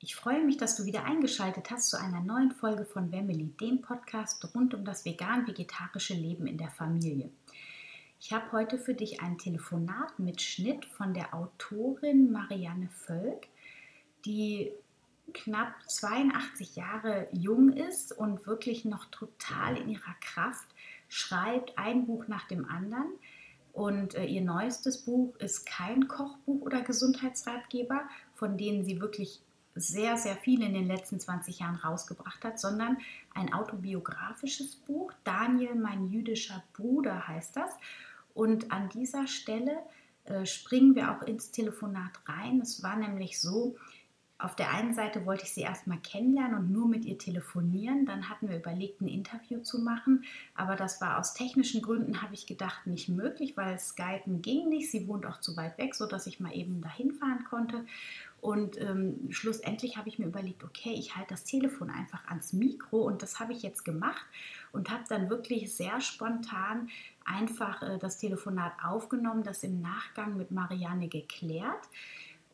Ich freue mich, dass du wieder eingeschaltet hast zu einer neuen Folge von Family, dem Podcast rund um das vegan-vegetarische Leben in der Familie. Ich habe heute für dich ein Telefonat-Mitschnitt von der Autorin Marianne Völk, die knapp 82 Jahre jung ist und wirklich noch total in ihrer Kraft schreibt, ein Buch nach dem anderen. Und äh, ihr neuestes Buch ist kein Kochbuch oder Gesundheitsratgeber, von denen sie wirklich sehr, sehr viel in den letzten 20 Jahren rausgebracht hat, sondern ein autobiografisches Buch. Daniel, mein jüdischer Bruder heißt das. Und an dieser Stelle äh, springen wir auch ins Telefonat rein. Es war nämlich so, auf der einen Seite wollte ich sie erstmal kennenlernen und nur mit ihr telefonieren. Dann hatten wir überlegt, ein Interview zu machen. Aber das war aus technischen Gründen, habe ich gedacht, nicht möglich, weil Skypen ging nicht. Sie wohnt auch zu weit weg, sodass ich mal eben dahin fahren konnte. Und ähm, schlussendlich habe ich mir überlegt, okay, ich halte das Telefon einfach ans Mikro und das habe ich jetzt gemacht und habe dann wirklich sehr spontan einfach äh, das Telefonat aufgenommen, das im Nachgang mit Marianne geklärt.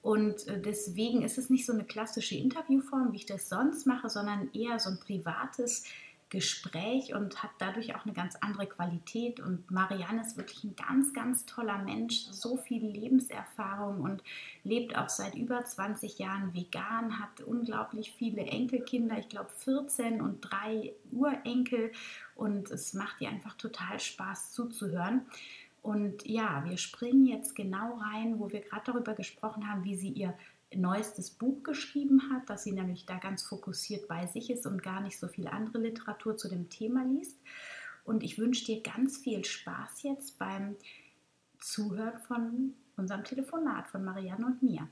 Und äh, deswegen ist es nicht so eine klassische Interviewform, wie ich das sonst mache, sondern eher so ein privates Gespräch und hat dadurch auch eine ganz andere Qualität. Und Marianne ist wirklich ein ganz, ganz toller Mensch, so viel Lebenserfahrung und lebt auch seit über 20 Jahren vegan, hat unglaublich viele Enkelkinder, ich glaube 14 und drei Urenkel. Und es macht ihr einfach total Spaß zuzuhören. Und ja, wir springen jetzt genau rein, wo wir gerade darüber gesprochen haben, wie sie ihr neuestes Buch geschrieben hat, dass sie nämlich da ganz fokussiert bei sich ist und gar nicht so viel andere Literatur zu dem Thema liest. Und ich wünsche dir ganz viel Spaß jetzt beim Zuhören von unserem Telefonat von Marianne und mir.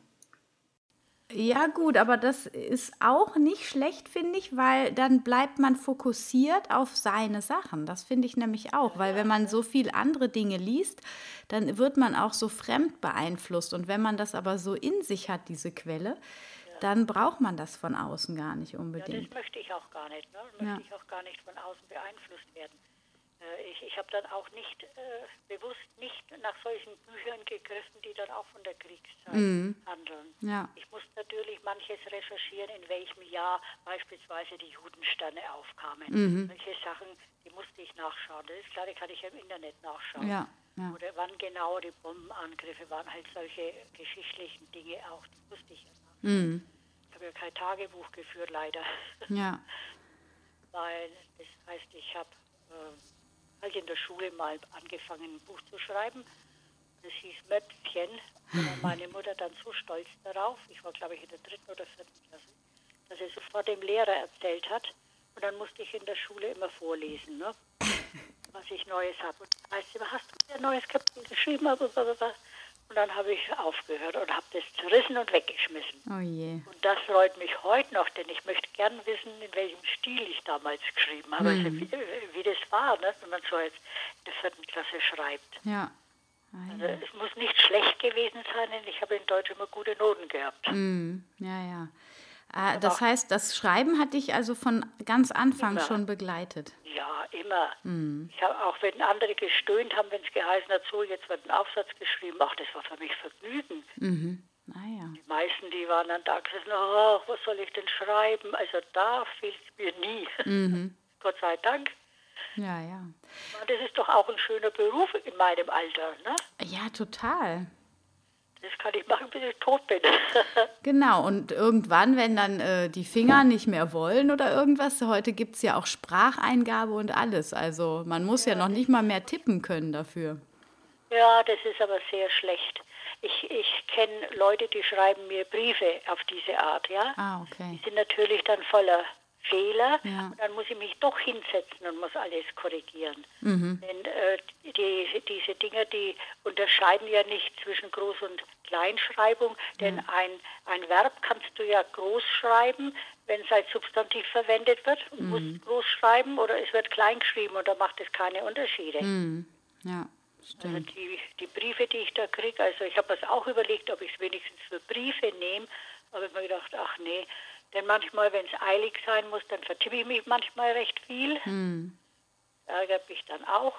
Ja, gut, aber das ist auch nicht schlecht, finde ich, weil dann bleibt man fokussiert auf seine Sachen. Das finde ich nämlich auch, weil wenn man so viel andere Dinge liest, dann wird man auch so fremd beeinflusst. Und wenn man das aber so in sich hat, diese Quelle, dann braucht man das von außen gar nicht unbedingt. Ja, das möchte ich auch gar nicht. Ne? Möchte ja. ich auch gar nicht von außen beeinflusst werden. Äh, ich, ich habe dann auch nicht äh, bewusst nicht nach solchen Büchern gegriffen, die dann auch von der Kriegszeit mm. handeln. Ja. Ich musste natürlich manches recherchieren, in welchem Jahr beispielsweise die Judensterne aufkamen. Mhm. Solche Sachen, die musste ich nachschauen. Das ist klar, die kann ich im Internet nachschauen. Ja. Ja. Oder wann genau die Bombenangriffe waren, halt solche geschichtlichen Dinge auch, die wusste ich ja nach. Mm. Ich habe ja kein Tagebuch geführt, leider. Ja. Weil das heißt, ich habe äh, halt in der Schule mal angefangen, ein Buch zu schreiben. Das hieß Möpfchen. Und meine Mutter dann so stolz darauf, ich war glaube ich in der dritten oder vierten Klasse, dass sie sofort dem Lehrer erzählt hat. Und dann musste ich in der Schule immer vorlesen, ne? was ich Neues habe. Und heißt immer, hast du ein neues Kapitel geschrieben? Und dann habe ich aufgehört und habe das zerrissen und weggeschmissen. Oh je. Und das freut mich heute noch, denn ich möchte gern wissen, in welchem Stil ich damals geschrieben habe, mhm. also wie, wie, das war, ne? wenn man so jetzt in der vierten Klasse schreibt. Ja. Ah, also es muss nicht schlecht gewesen sein, denn ich habe in Deutsch immer gute Noten gehabt. Mhm. Ja, ja. Ah, das heißt, das Schreiben hat dich also von ganz Anfang immer. schon begleitet. Ja, immer. Mhm. Ich habe auch, wenn andere gestöhnt haben, wenn es geheißen hat, so, jetzt wird ein Aufsatz geschrieben, ach, das war für mich Vergnügen. Mhm. Ah, ja. Die meisten, die waren dann da gesessen, ach, was soll ich denn schreiben? Also da es mir nie. Mhm. Gott sei Dank. Ja, ja. Und das ist doch auch ein schöner Beruf in meinem Alter, ne? Ja, total. Das kann ich machen, bis ich tot bin. genau, und irgendwann, wenn dann äh, die Finger nicht mehr wollen oder irgendwas, heute gibt es ja auch Spracheingabe und alles. Also man muss ja, ja noch nicht mal mehr tippen können dafür. Ja, das ist aber sehr schlecht. Ich, ich kenne Leute, die schreiben mir Briefe auf diese Art, ja. Ah, okay. Die sind natürlich dann voller Fehler ja. und dann muss ich mich doch hinsetzen und muss alles korrigieren. Mhm. Denn äh, die, diese Dinger, die unterscheiden ja nicht zwischen Groß- und Kleinschreibung, denn mhm. ein, ein Verb kannst du ja groß schreiben, wenn es als Substantiv verwendet wird und mhm. musst groß schreiben oder es wird klein geschrieben und da macht es keine Unterschiede. Mhm. Ja. Stimmt. Also die, die Briefe, die ich da kriege, also ich habe es auch überlegt, ob ich es wenigstens für Briefe nehme, aber ich habe mir gedacht, ach nee, denn manchmal, wenn es eilig sein muss, dann vertippe ich mich manchmal recht viel. Hm. Ärgert mich dann auch,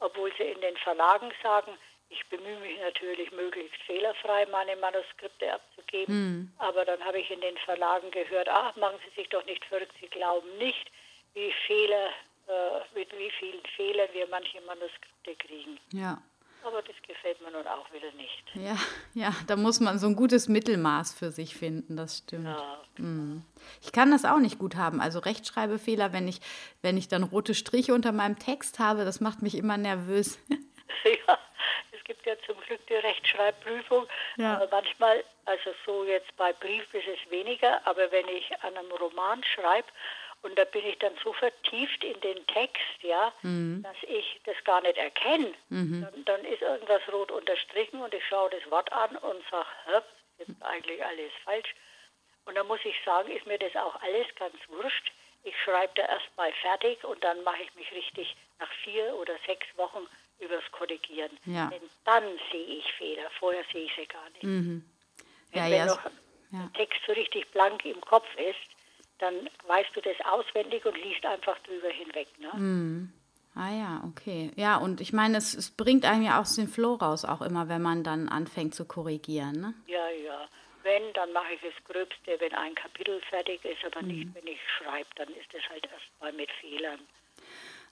obwohl sie in den Verlagen sagen, ich bemühe mich natürlich, möglichst fehlerfrei meine Manuskripte abzugeben. Mhm. Aber dann habe ich in den Verlagen gehört, ach, machen Sie sich doch nicht verrückt, Sie glauben nicht, wie Fehler, äh, mit wie vielen Fehlern wir manche Manuskripte kriegen. Ja. Aber das gefällt mir nun auch wieder nicht. Ja, ja, da muss man so ein gutes Mittelmaß für sich finden, das stimmt. Ja. Mhm. Ich kann das auch nicht gut haben. Also Rechtschreibfehler, wenn ich, wenn ich dann rote Striche unter meinem Text habe, das macht mich immer nervös. ja, es gibt ja zum Glück die Rechtschreibprüfung. Ja. Aber manchmal, also so jetzt bei Brief ist es weniger, aber wenn ich an einem Roman schreibe, und da bin ich dann so vertieft in den Text, ja, mhm. dass ich das gar nicht erkenne. Mhm. Dann, dann, ist irgendwas rot unterstrichen und ich schaue das Wort an und sage, ist eigentlich alles falsch. Und dann muss ich sagen, ist mir das auch alles ganz wurscht. Ich schreibe da erst mal fertig und dann mache ich mich richtig nach vier oder sechs Wochen übers Korrigieren. Ja. Denn dann sehe ich Fehler, vorher sehe ich sie gar nicht. Mhm. Ja, wenn ja, noch ja. ein Text so richtig blank im Kopf ist, dann weißt du das auswendig und liest einfach drüber hinweg. Ne? Mhm. Ah ja, okay. Ja, und ich meine, es, es bringt einem ja auch den Flow raus, auch immer, wenn man dann anfängt zu korrigieren. Ne? Ja, ja. Wenn, dann mache ich das Gröbste, wenn ein Kapitel fertig ist, aber mhm. nicht, wenn ich schreibe, dann ist das halt erstmal mit Fehlern.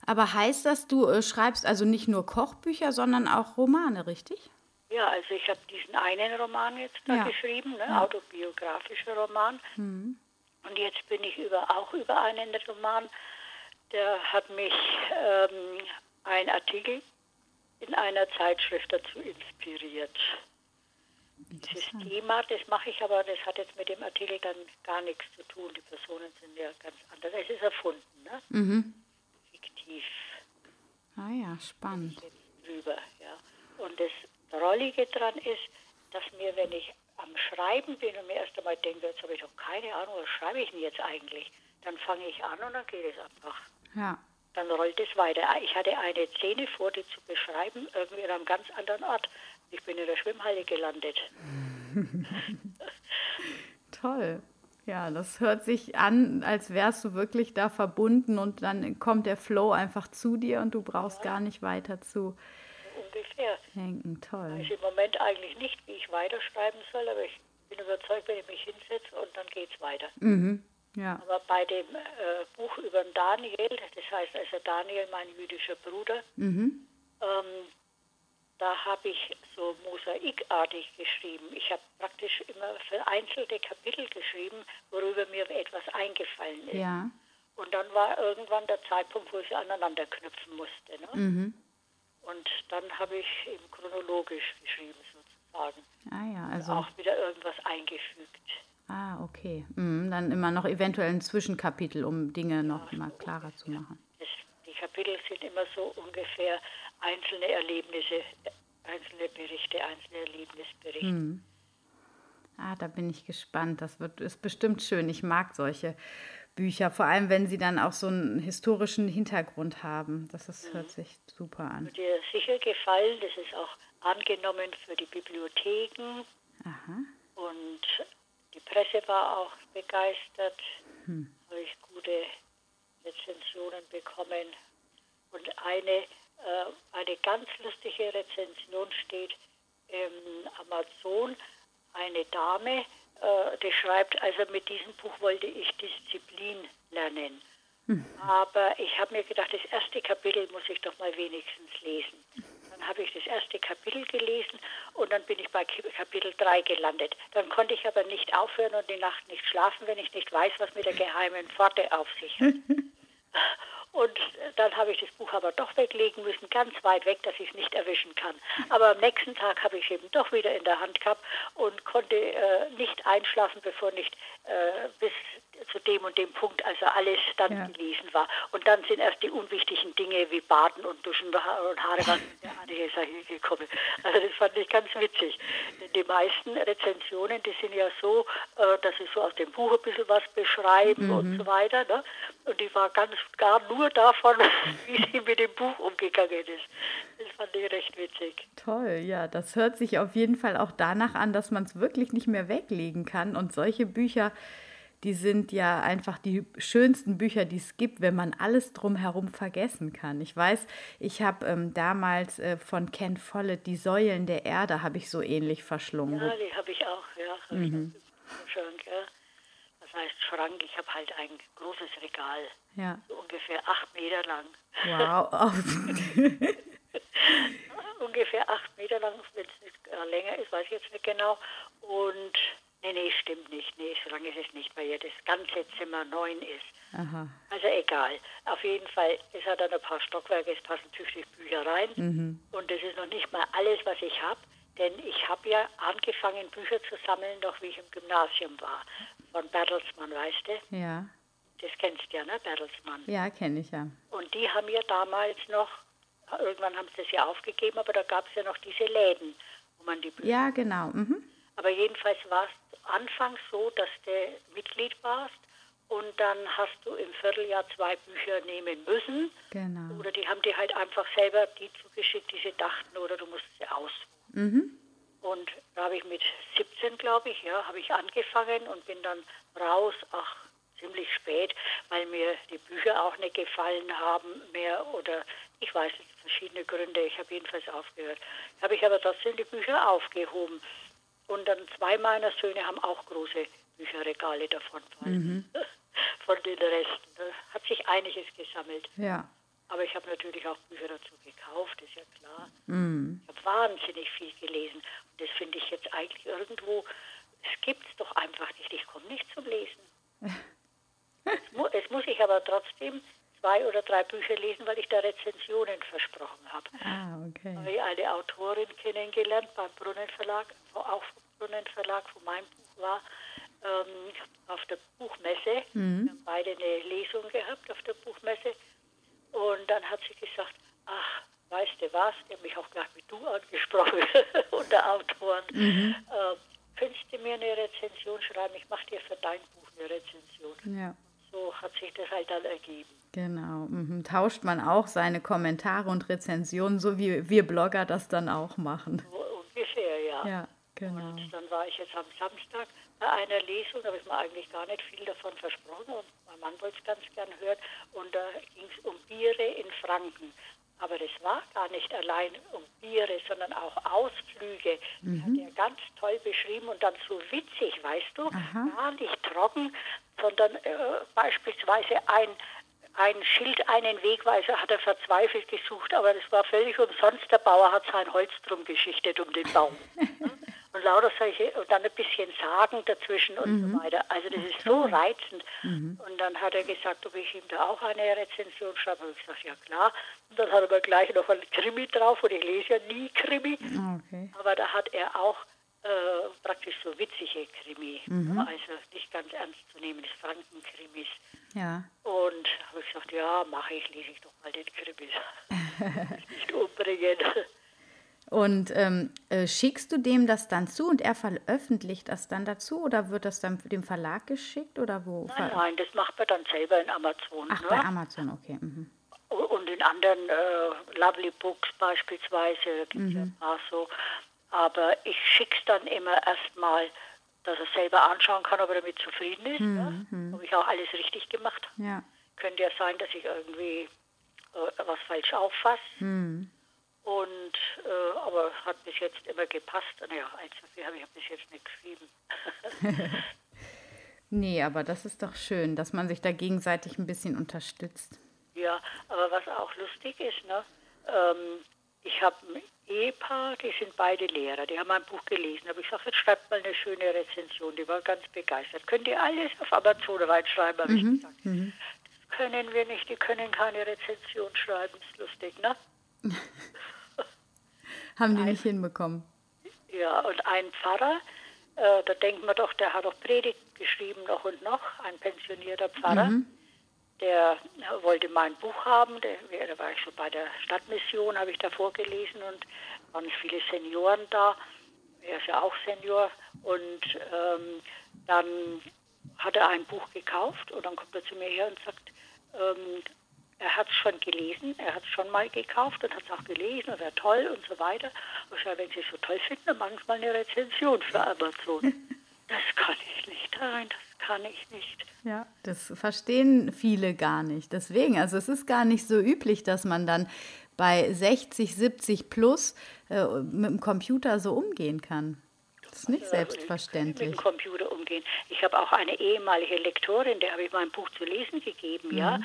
Aber heißt das, du äh, schreibst also nicht nur Kochbücher, sondern auch Romane, richtig? Ja, also ich habe diesen einen Roman jetzt da ja. geschrieben, ne, Ja. autobiografischer Roman. Mhm. Und jetzt bin ich über, auch über einen Roman, der hat mich ähm, ein Artikel in einer Zeitschrift dazu inspiriert. Dieses Thema, das mache ich aber, das hat jetzt mit dem Artikel dann gar nichts zu tun. Die Personen sind ja ganz anders. Es ist erfunden, ne? Mhm. fiktiv. Ah ja, spannend. drüber, ja. Und das Drollige dran ist, dass mir, wenn ich am Schreiben bin und mir erst einmal denke, jetzt habe ich doch keine Ahnung, was schreibe ich denn jetzt eigentlich, dann fange ich an und dann geht es einfach. Ja. Dann rollt es weiter. Ich hatte eine Szene vor, die zu beschreiben, irgendwie an einem ganz anderen Ort. Ich bin in der Schwimmhalle gelandet. Toll. Ja, das hört sich an, als wärst du wirklich da verbunden und dann kommt der Flow einfach zu dir und du brauchst gar nicht weiter zu ungefähr. denken. Toll. Ich weiß im Moment eigentlich nicht, wie ich weiterschreiben soll, aber ich bin überzeugt, wenn ich mich hinsetze und dann geht es weiter. Mhm. Ja. Aber bei dem äh, Buch über Daniel, das heißt also Daniel, mein jüdischer Bruder, Mhm. ähm, da habe ich so mosaikartig geschrieben. Ich habe praktisch immer vereinzelte Kapitel geschrieben, worüber mir etwas eingefallen ist. Ja. Und dann war irgendwann der Zeitpunkt, wo ich sie aneinander knüpfen musste. Ne? Mhm. Und dann habe ich eben chronologisch geschrieben, sozusagen. Ah ja, also. Auch wieder irgendwas eingefügt. Ah, okay. Mhm, dann immer noch eventuell ein Zwischenkapitel, um Dinge noch mal klarer zu machen. Das, die Kapitel sind immer so ungefähr einzelne Erlebnisse, einzelne Berichte, einzelne Erlebnisberichte. Mhm. Ah, da bin ich gespannt. Das wird, ist bestimmt schön. Ich mag solche Bücher, vor allem wenn sie dann auch so einen historischen Hintergrund haben. Das ist, hört sich super an. Wird dir sicher gefallen, das ist auch angenommen für die Bibliotheken Aha. und die Presse war auch begeistert. Hm. Habe ich gute Rezensionen bekommen. Und eine, äh, eine ganz lustige Rezension steht im Amazon. Eine Dame, äh, die schreibt, also mit diesem Buch wollte ich Disziplin lernen. Aber ich habe mir gedacht, das erste Kapitel muss ich doch mal wenigstens lesen. Dann habe ich das erste Kapitel gelesen und dann bin ich bei Kapitel 3 gelandet. Dann konnte ich aber nicht aufhören und die Nacht nicht schlafen, wenn ich nicht weiß, was mit der geheimen Pforte auf sich hat. Und dann habe ich das Buch aber doch weglegen müssen, ganz weit weg, dass ich es nicht erwischen kann. Aber am nächsten Tag habe ich es eben doch wieder in der Hand gehabt und konnte äh, nicht einschlafen, bevor nicht äh, bis zu dem und dem Punkt, also alles dann Ja. gelesen war. Und dann sind erst die unwichtigen Dinge wie Baden und Duschen und Ha- und Haare waschen gekommen. Also das fand ich ganz witzig. Die meisten Rezensionen, die sind ja so, äh, dass sie so aus dem Buch ein bisschen was beschreiben und so weiter. Ne? Und die war ganz gar nur davon, wie sie mit dem Buch umgegangen ist. Das fand ich recht witzig. Toll, ja, das hört sich auf jeden Fall auch danach an, dass man es wirklich nicht mehr weglegen kann und solche Bücher die sind ja einfach die schönsten Bücher, die es gibt, wenn man alles drumherum vergessen kann. Ich weiß, ich habe ähm, damals äh, von Ken Follett die Säulen der Erde habe ich so ähnlich verschlungen. Ja, die habe ich auch, ja. Mhm. ich Schrank, ja. Das heißt Schrank, ich habe halt ein großes Regal. Ja. So ungefähr acht Meter lang. Wow. ungefähr acht Meter lang, wenn es nicht äh, länger ist, weiß ich jetzt nicht genau. Und Nee, nee, stimmt nicht. Nee, so lange ist es nicht, weil ja das ganze Zimmer neun ist. Aha. Also egal. Auf jeden Fall, es hat dann ein paar Stockwerke, es passen tüchtig Bücher rein. Mhm. Und das ist noch nicht mal alles, was ich habe. Denn ich habe ja angefangen, Bücher zu sammeln, noch wie ich im Gymnasium war. Von Bertelsmann, weißt du? Ja. Das kennst du ja, ne, Bertelsmann? Ja, kenne ich ja. Und die haben ja damals noch, irgendwann haben sie das ja aufgegeben, aber da gab es ja noch diese Läden, wo man die Bücher... Ja, genau. Mhm. Aber jedenfalls war es anfangs so, dass du Mitglied warst und dann hast du im Vierteljahr zwei Bücher nehmen müssen. Genau. Oder die haben dir halt einfach selber die zugeschickt, die sie dachten, oder du musst sie aussuchen. Mhm. Und da habe ich mit 17, glaube ich, ja, habe ich angefangen und bin dann raus, ach, ziemlich spät, weil mir die Bücher auch nicht gefallen haben mehr oder ich weiß nicht, verschiedene Gründe. Ich habe jedenfalls aufgehört. Habe ich aber trotzdem die Bücher aufgehoben. Und dann zwei meiner Söhne haben auch große Bücherregale davon, mhm. von den Resten. Da hat sich einiges gesammelt. Ja. Aber ich habe natürlich auch Bücher dazu gekauft, ist ja klar. Mhm. Ich habe wahnsinnig viel gelesen. Und das finde ich jetzt eigentlich irgendwo, es gibt es doch einfach nicht. Ich komme nicht zum Lesen. es, mu es muss ich aber trotzdem zwei oder drei Bücher lesen, weil ich da Rezensionen versprochen habe. Ah, okay. Habe ich eine Autorin kennengelernt beim Brunnenverlag, auch vom Brunnenverlag, wo mein Buch war, ähm, auf der Buchmesse. Mhm. Wir haben beide eine Lesung gehabt auf der Buchmesse. Und dann hat sie gesagt, ach, weißt du was, der mich auch gleich mit du angesprochen, unter Autoren. Mhm. Äh, könntest du mir eine Rezension schreiben? Ich mache dir für dein Buch eine Rezension. Ja. So hat sich das halt dann ergeben. Genau. Mhm. Tauscht man auch seine Kommentare und Rezensionen, so wie wir Blogger das dann auch machen. Ungefähr, ja. Ja, genau. Und dann war ich jetzt am Samstag bei einer Lesung, da habe ich mir eigentlich gar nicht viel davon versprochen und mein Mann wollte es ganz gern hören. Und da ging es um Biere in Franken. Aber das war gar nicht allein um Biere, sondern auch Ausflüge. Mhm. Hat er ganz toll beschrieben und dann so witzig, weißt du, Aha. gar nicht trocken, sondern äh, beispielsweise ein ein Schild, einen Wegweiser hat er verzweifelt gesucht, aber das war völlig umsonst. Der Bauer hat sein Holz drum geschichtet um den Baum. und lauter solche, und dann ein bisschen Sagen dazwischen und mhm. so weiter. Also das ist so reizend. Mhm. Und dann hat er gesagt, ob ich ihm da auch eine Rezension schreibe. Und ich gesagt, ja klar. Und dann hat er mir gleich noch ein Krimi drauf und ich lese ja nie Krimi. Okay. Aber da hat er auch äh, praktisch so witzige Krimi, mhm. also nicht ganz ernst zu nehmen, des Frankenkrimis. Ja. Und habe ich gesagt, ja, mache ich, lese ich doch mal den Krimis. nicht umbringen. Und ähm, äh, schickst du dem das dann zu und er veröffentlicht das dann dazu oder wird das dann dem Verlag geschickt oder wo? Nein, nein, das macht man dann selber in Amazon. Ach, ne? bei Amazon, okay. Mhm. Und in anderen äh, Lovely Books beispielsweise gibt es mhm. ja ein paar so. Aber ich schicke es dann immer erstmal dass er selber anschauen kann, ob er damit zufrieden ist. Mhm. Ja? Ob ich auch alles richtig gemacht habe. Ja. Könnte ja sein, dass ich irgendwie äh, was falsch auffasse. Mhm. Und, äh, aber hat bis jetzt immer gepasst. Naja, eins dafür habe ich bis jetzt nicht geschrieben. nee, aber das ist doch schön, dass man sich da gegenseitig ein bisschen unterstützt. Ja, aber was auch lustig ist, ne? Ähm, ich habe Ehepaar, die sind beide Lehrer, die haben mein Buch gelesen. Aber ich sage, jetzt schreibt mal eine schöne Rezension. Die war ganz begeistert. Könnt ihr alles auf Amazon reinschreiben, habe mhm. ich gesagt. Mhm. Das können wir nicht, die können keine Rezension schreiben. Ist lustig, ne? haben die ein, nicht hinbekommen. Ja, und ein Pfarrer, äh, da denkt man doch, der hat doch Predigt geschrieben noch und noch, ein pensionierter Pfarrer. Mhm der wollte mein Buch haben, der, da war ich schon bei der Stadtmission, habe ich da vorgelesen und waren viele Senioren da. Er ist ja auch Senior. Und ähm, dann hat er ein Buch gekauft und dann kommt er zu mir her und sagt, ähm, er hat es schon gelesen, er hat es schon mal gekauft und hat es auch gelesen und wäre toll und so weiter. Und ich sage, wenn Sie es so toll finden, dann machen Sie mal eine Rezension für Amazon. das kann ich nicht, nein, das kann ich nicht. Ja, das verstehen viele gar nicht. Deswegen, also es ist gar nicht so üblich, dass man dann bei 60, 70 plus äh, mit dem Computer so umgehen kann. Das ist nicht also, selbstverständlich. Mit dem Computer umgehen. Ich habe auch eine ehemalige Lektorin, der habe ich mein Buch zu lesen gegeben, mhm. ja.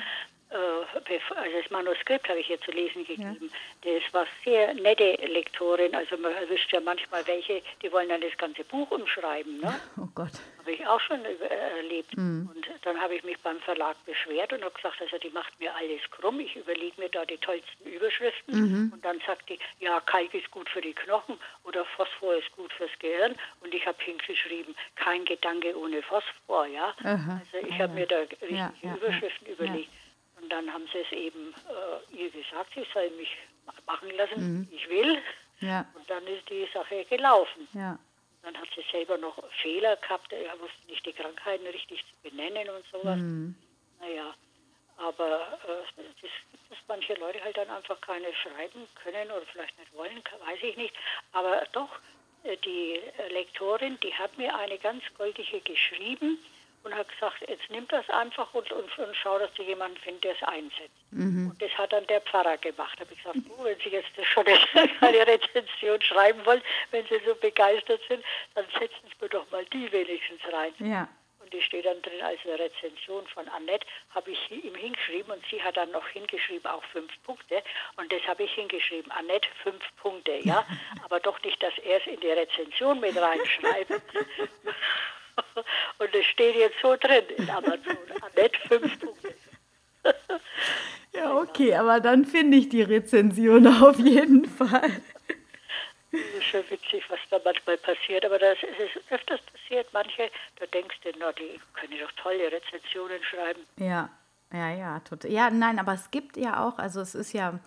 Äh, also das Manuskript habe ich ihr zu lesen gegeben. Ja. Das war sehr nette Lektorin. Also man erwischt ja manchmal welche, die wollen dann das ganze Buch umschreiben. Ne? Oh Gott. Habe ich auch schon äh, erlebt. Mhm. Und dann habe ich mich beim Verlag beschwert und habe gesagt, also die macht mir alles krumm. Ich überlege mir da die tollsten Überschriften. Mhm. Und dann sagt die, ja, Kalk ist gut für die Knochen oder Phosphor ist gut fürs Gehirn. Und ich habe hingeschrieben, kein Gedanke ohne Phosphor. Ja? Also ich habe mir da richtige ja, ja, Überschriften überlegt. Und dann haben sie es eben äh, ihr gesagt, sie soll mich machen lassen, mhm. ich will. Ja. Und dann ist die Sache gelaufen. Ja. Dann hat sie selber noch Fehler gehabt, er wusste nicht die Krankheiten richtig zu benennen und sowas. Mhm. Naja, aber äh, das, dass manche Leute halt dann einfach keine schreiben können oder vielleicht nicht wollen, weiß ich nicht. Aber doch, äh, die Lektorin, die hat mir eine ganz goldige geschrieben und hat gesagt, jetzt nimm das einfach und, und, und schau, dass du jemanden findest, der es einsetzt. Mhm. Und das hat dann der Pfarrer gemacht. Da habe ich gesagt, oh, wenn Sie jetzt schon eine Rezension schreiben wollen, wenn Sie so begeistert sind, dann setzen Sie mir doch mal die wenigstens rein. Ja. Und die steht dann drin als eine Rezension von Annette, habe ich ihm hingeschrieben und sie hat dann noch hingeschrieben, auch fünf Punkte. Und das habe ich hingeschrieben, Annette fünf Punkte, ja. Aber doch nicht, dass er es in die Rezension mit reinschreibt. Und es steht jetzt so drin in Amazon. Annette, fünf Punkte. ja, okay, aber dann finde ich die Rezension auf jeden Fall. Das ist schon witzig, was da manchmal passiert, aber das ist öfters passiert. Manche, da denkst du, na, die können doch tolle Rezensionen schreiben. Ja, ja, ja, total. Ja, nein, aber es gibt ja auch, also es ist ja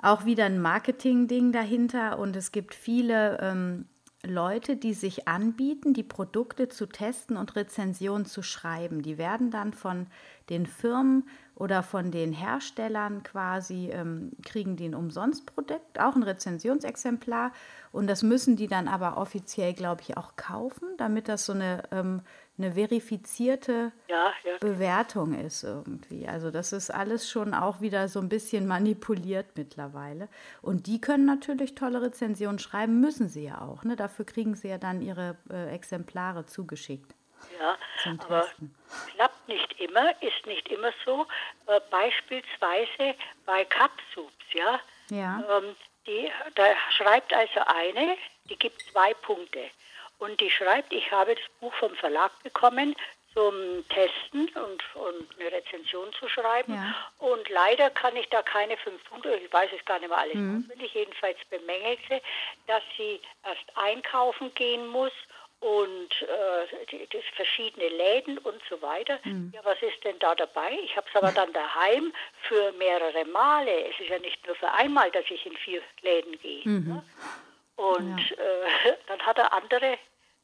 auch wieder ein Marketing-Ding dahinter und es gibt viele ähm, Leute, die sich anbieten, die Produkte zu testen und Rezensionen zu schreiben. Die werden dann von den Firmen oder von den Herstellern quasi, ähm, kriegen die ein Umsonstprodukt, auch ein Rezensionsexemplar. Und das müssen die dann aber offiziell, glaube ich, auch kaufen, damit das so eine ähm, eine verifizierte ja, ja. Bewertung ist irgendwie. Also das ist alles schon auch wieder so ein bisschen manipuliert mittlerweile. Und die können natürlich tolle Rezensionen schreiben, müssen sie ja auch. Ne? Dafür kriegen sie ja dann ihre äh, Exemplare zugeschickt. Ja, aber klappt nicht immer, ist nicht immer so. Äh, beispielsweise bei Capsups, ja. ja. Ähm, die, da schreibt also eine, die gibt zwei Punkte. Und die schreibt, ich habe das Buch vom Verlag bekommen zum Testen und, und eine Rezension zu schreiben. Ja. Und leider kann ich da keine fünf Punkte, ich weiß es gar nicht mehr alles mhm. auswendig, jedenfalls bemängelt sie, dass sie erst einkaufen gehen muss und äh, das verschiedene Läden und so weiter. Mhm. Ja, was ist denn da dabei? Ich habe es aber dann daheim für mehrere Male. Es ist ja nicht nur für einmal, dass ich in vier Läden gehe. Mhm. Ne? Und ja. äh, dann hat er andere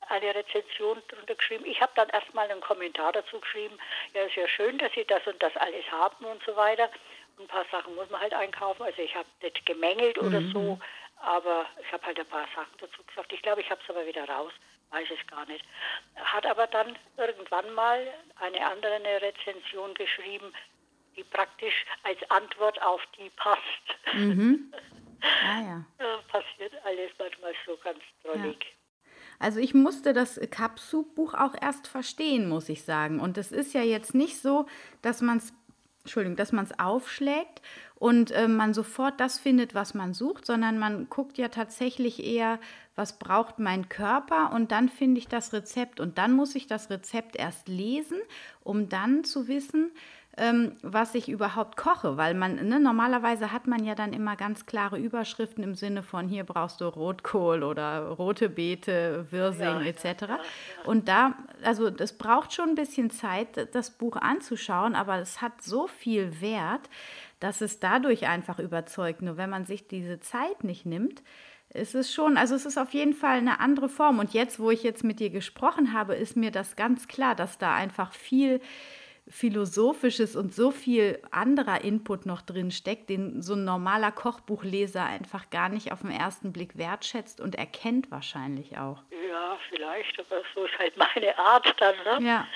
eine Rezension drunter geschrieben. Ich habe dann erstmal einen Kommentar dazu geschrieben. Ja, ist ja schön, dass Sie das und das alles haben und so weiter. ein paar Sachen muss man halt einkaufen. Also ich habe nicht gemängelt mhm. oder so, aber ich habe halt ein paar Sachen dazu gesagt. Ich glaube, ich habe es aber wieder raus. Weiß es gar nicht. Hat aber dann irgendwann mal eine andere eine Rezension geschrieben, die praktisch als Antwort auf die passt. Mhm. Ah, ja. Passiert alles manchmal so ganz drollig. Ja. Also ich musste das Kapsup-Buch auch erst verstehen, muss ich sagen. Und es ist ja jetzt nicht so, dass man es Entschuldigung, dass man es aufschlägt und äh, man sofort das findet, was man sucht, sondern man guckt ja tatsächlich eher, was braucht mein Körper? Und dann finde ich das Rezept. Und dann muss ich das Rezept erst lesen, um dann zu wissen, was ich überhaupt koche, weil man, ne, normalerweise hat man ja dann immer ganz klare Überschriften im Sinne von hier brauchst du Rotkohl oder rote Beete, Wirsing ja, etc. Ja, ja, Und da, also das braucht schon ein bisschen Zeit, das Buch anzuschauen, aber es hat so viel Wert, dass es dadurch einfach überzeugt. Nur wenn man sich diese Zeit nicht nimmt, ist es schon, also es ist auf jeden Fall eine andere Form. Und jetzt, wo ich jetzt mit dir gesprochen habe, ist mir das ganz klar, dass da einfach viel Philosophisches und so viel anderer Input noch drin steckt, den so ein normaler Kochbuchleser einfach gar nicht auf den ersten Blick wertschätzt und erkennt wahrscheinlich auch. Ja, vielleicht, aber so ist halt meine Art dann. Ne? Ja.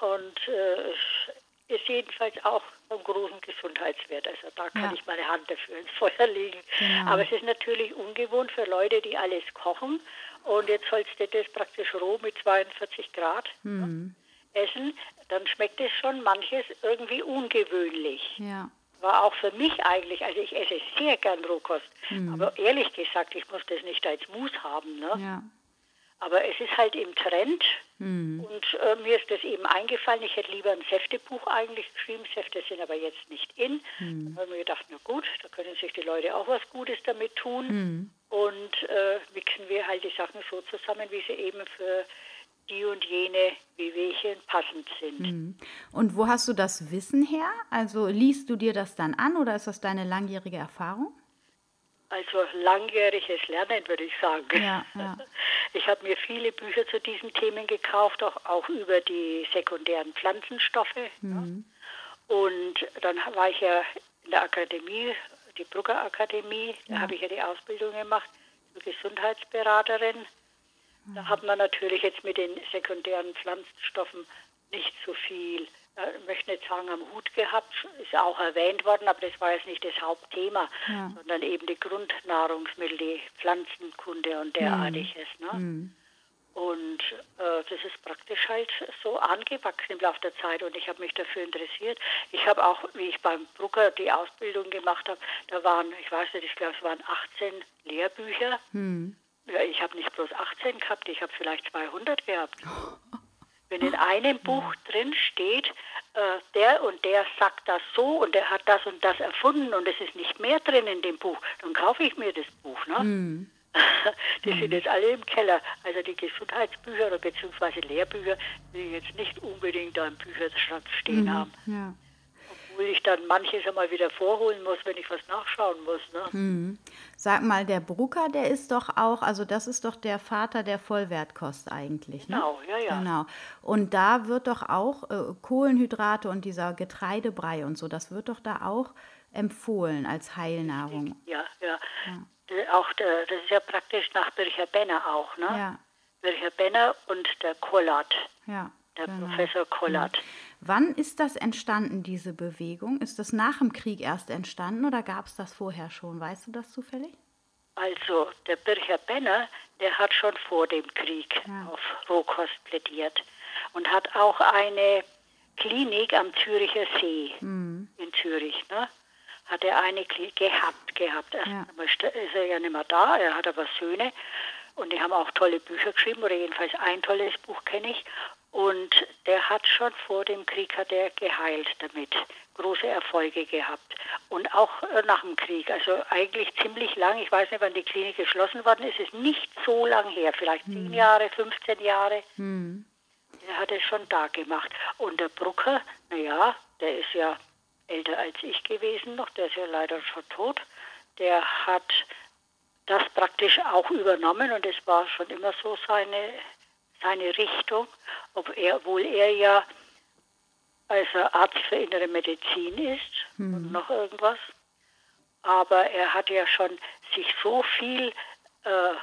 Und äh, ist jedenfalls auch vom großen Gesundheitswert. Also da kann ja. ich meine Hand dafür ins Feuer legen. Genau. Aber es ist natürlich ungewohnt für Leute, die alles kochen. Und jetzt sollst du das praktisch roh mit 42 Grad mhm. essen. Dann schmeckt es schon manches irgendwie ungewöhnlich. Ja. War auch für mich eigentlich, also ich esse sehr gern Rohkost. Mhm. Aber ehrlich gesagt, ich muss das nicht als Mus haben. Ne? Ja. Aber es ist halt im Trend mhm. und äh, mir ist das eben eingefallen. Ich hätte lieber ein Säftebuch eigentlich geschrieben. Säfte sind aber jetzt nicht in. Mhm. Da habe ich mir gedacht, na gut, da können sich die Leute auch was Gutes damit tun. Mhm. Und äh, mixen wir halt die Sachen so zusammen, wie sie eben für die und jene Wehwehchen passend sind. Mhm. Und wo hast du das Wissen her? Also liest du dir das dann an oder ist das deine langjährige Erfahrung? Also langjähriges Lernen, würde ich sagen. Ja, ja. Ich habe mir viele Bücher zu diesen Themen gekauft, auch, auch über die sekundären Pflanzenstoffe. Mhm. Und dann war ich ja in der Akademie, die Brugger Akademie, da habe ich ja die Ausbildung gemacht zur Gesundheitsberaterin. Da hat man natürlich jetzt mit den sekundären Pflanzenstoffen nicht so viel ich möchte nicht sagen, am Hut gehabt, ist auch erwähnt worden, aber das war jetzt nicht das Hauptthema, ja. sondern eben die Grundnahrungsmittel, die Pflanzenkunde und derartiges. Mhm. Ne? Mhm. Und äh, das ist praktisch halt so angewachsen im Laufe der Zeit und ich habe mich dafür interessiert. Ich habe auch, wie ich beim Drucker die Ausbildung gemacht habe, da waren, ich weiß nicht, ich glaube es waren 18 Lehrbücher. Mhm. Ja, ich habe nicht bloß 18 gehabt, ich habe vielleicht 200 gehabt. Wenn in einem Buch drin steht, äh, der und der sagt das so und der hat das und das erfunden und es ist nicht mehr drin in dem Buch, dann kaufe ich mir das Buch. Ne? Mhm. Die sind jetzt alle im Keller. Also die Gesundheitsbücher oder beziehungsweise Lehrbücher, die jetzt nicht unbedingt da im Bücherschrank stehen mhm. haben. Ja obwohl ich dann manches einmal wieder vorholen muss, wenn ich was nachschauen muss. Ne? Hm. Sag mal, der Brucker, der ist doch auch, also das ist doch der Vater der Vollwertkost eigentlich. Ne? Genau, ja, ja. Genau. Und da wird doch auch äh, Kohlenhydrate und dieser Getreidebrei und so, das wird doch da auch empfohlen als Heilnahrung. Ja, ja. ja. Auch der, das ist ja praktisch nach Bircher Benner auch, ne? Ja. Bircher Benner und der Kollert. Ja. Der genau. Professor Kollert. Mhm. Wann ist das entstanden, diese Bewegung? Ist das nach dem Krieg erst entstanden oder gab es das vorher schon? Weißt du das zufällig? Also, der Bircher Benner, der hat schon vor dem Krieg ja. auf Rohkost plädiert und hat auch eine Klinik am Züricher See mhm. in Zürich, ne? Hat er eine Klinik gehabt, gehabt. Erst ja. ist er ja nicht mehr da, er hat aber Söhne und die haben auch tolle Bücher geschrieben, oder jedenfalls ein tolles Buch kenne ich. Und der hat schon vor dem Krieg hat er geheilt damit, große Erfolge gehabt. Und auch äh, nach dem Krieg, also eigentlich ziemlich lang, ich weiß nicht, wann die Klinik geschlossen worden ist, ist nicht so lang her, vielleicht hm. 10 Jahre, 15 Jahre. Hm. Der hat es schon da gemacht. Und der Brucker, naja, der ist ja älter als ich gewesen noch, der ist ja leider schon tot. Der hat das praktisch auch übernommen und es war schon immer so seine seine Richtung, obwohl er ja also Arzt für innere Medizin ist mhm. und noch irgendwas. Aber er hat ja schon sich so viel äh,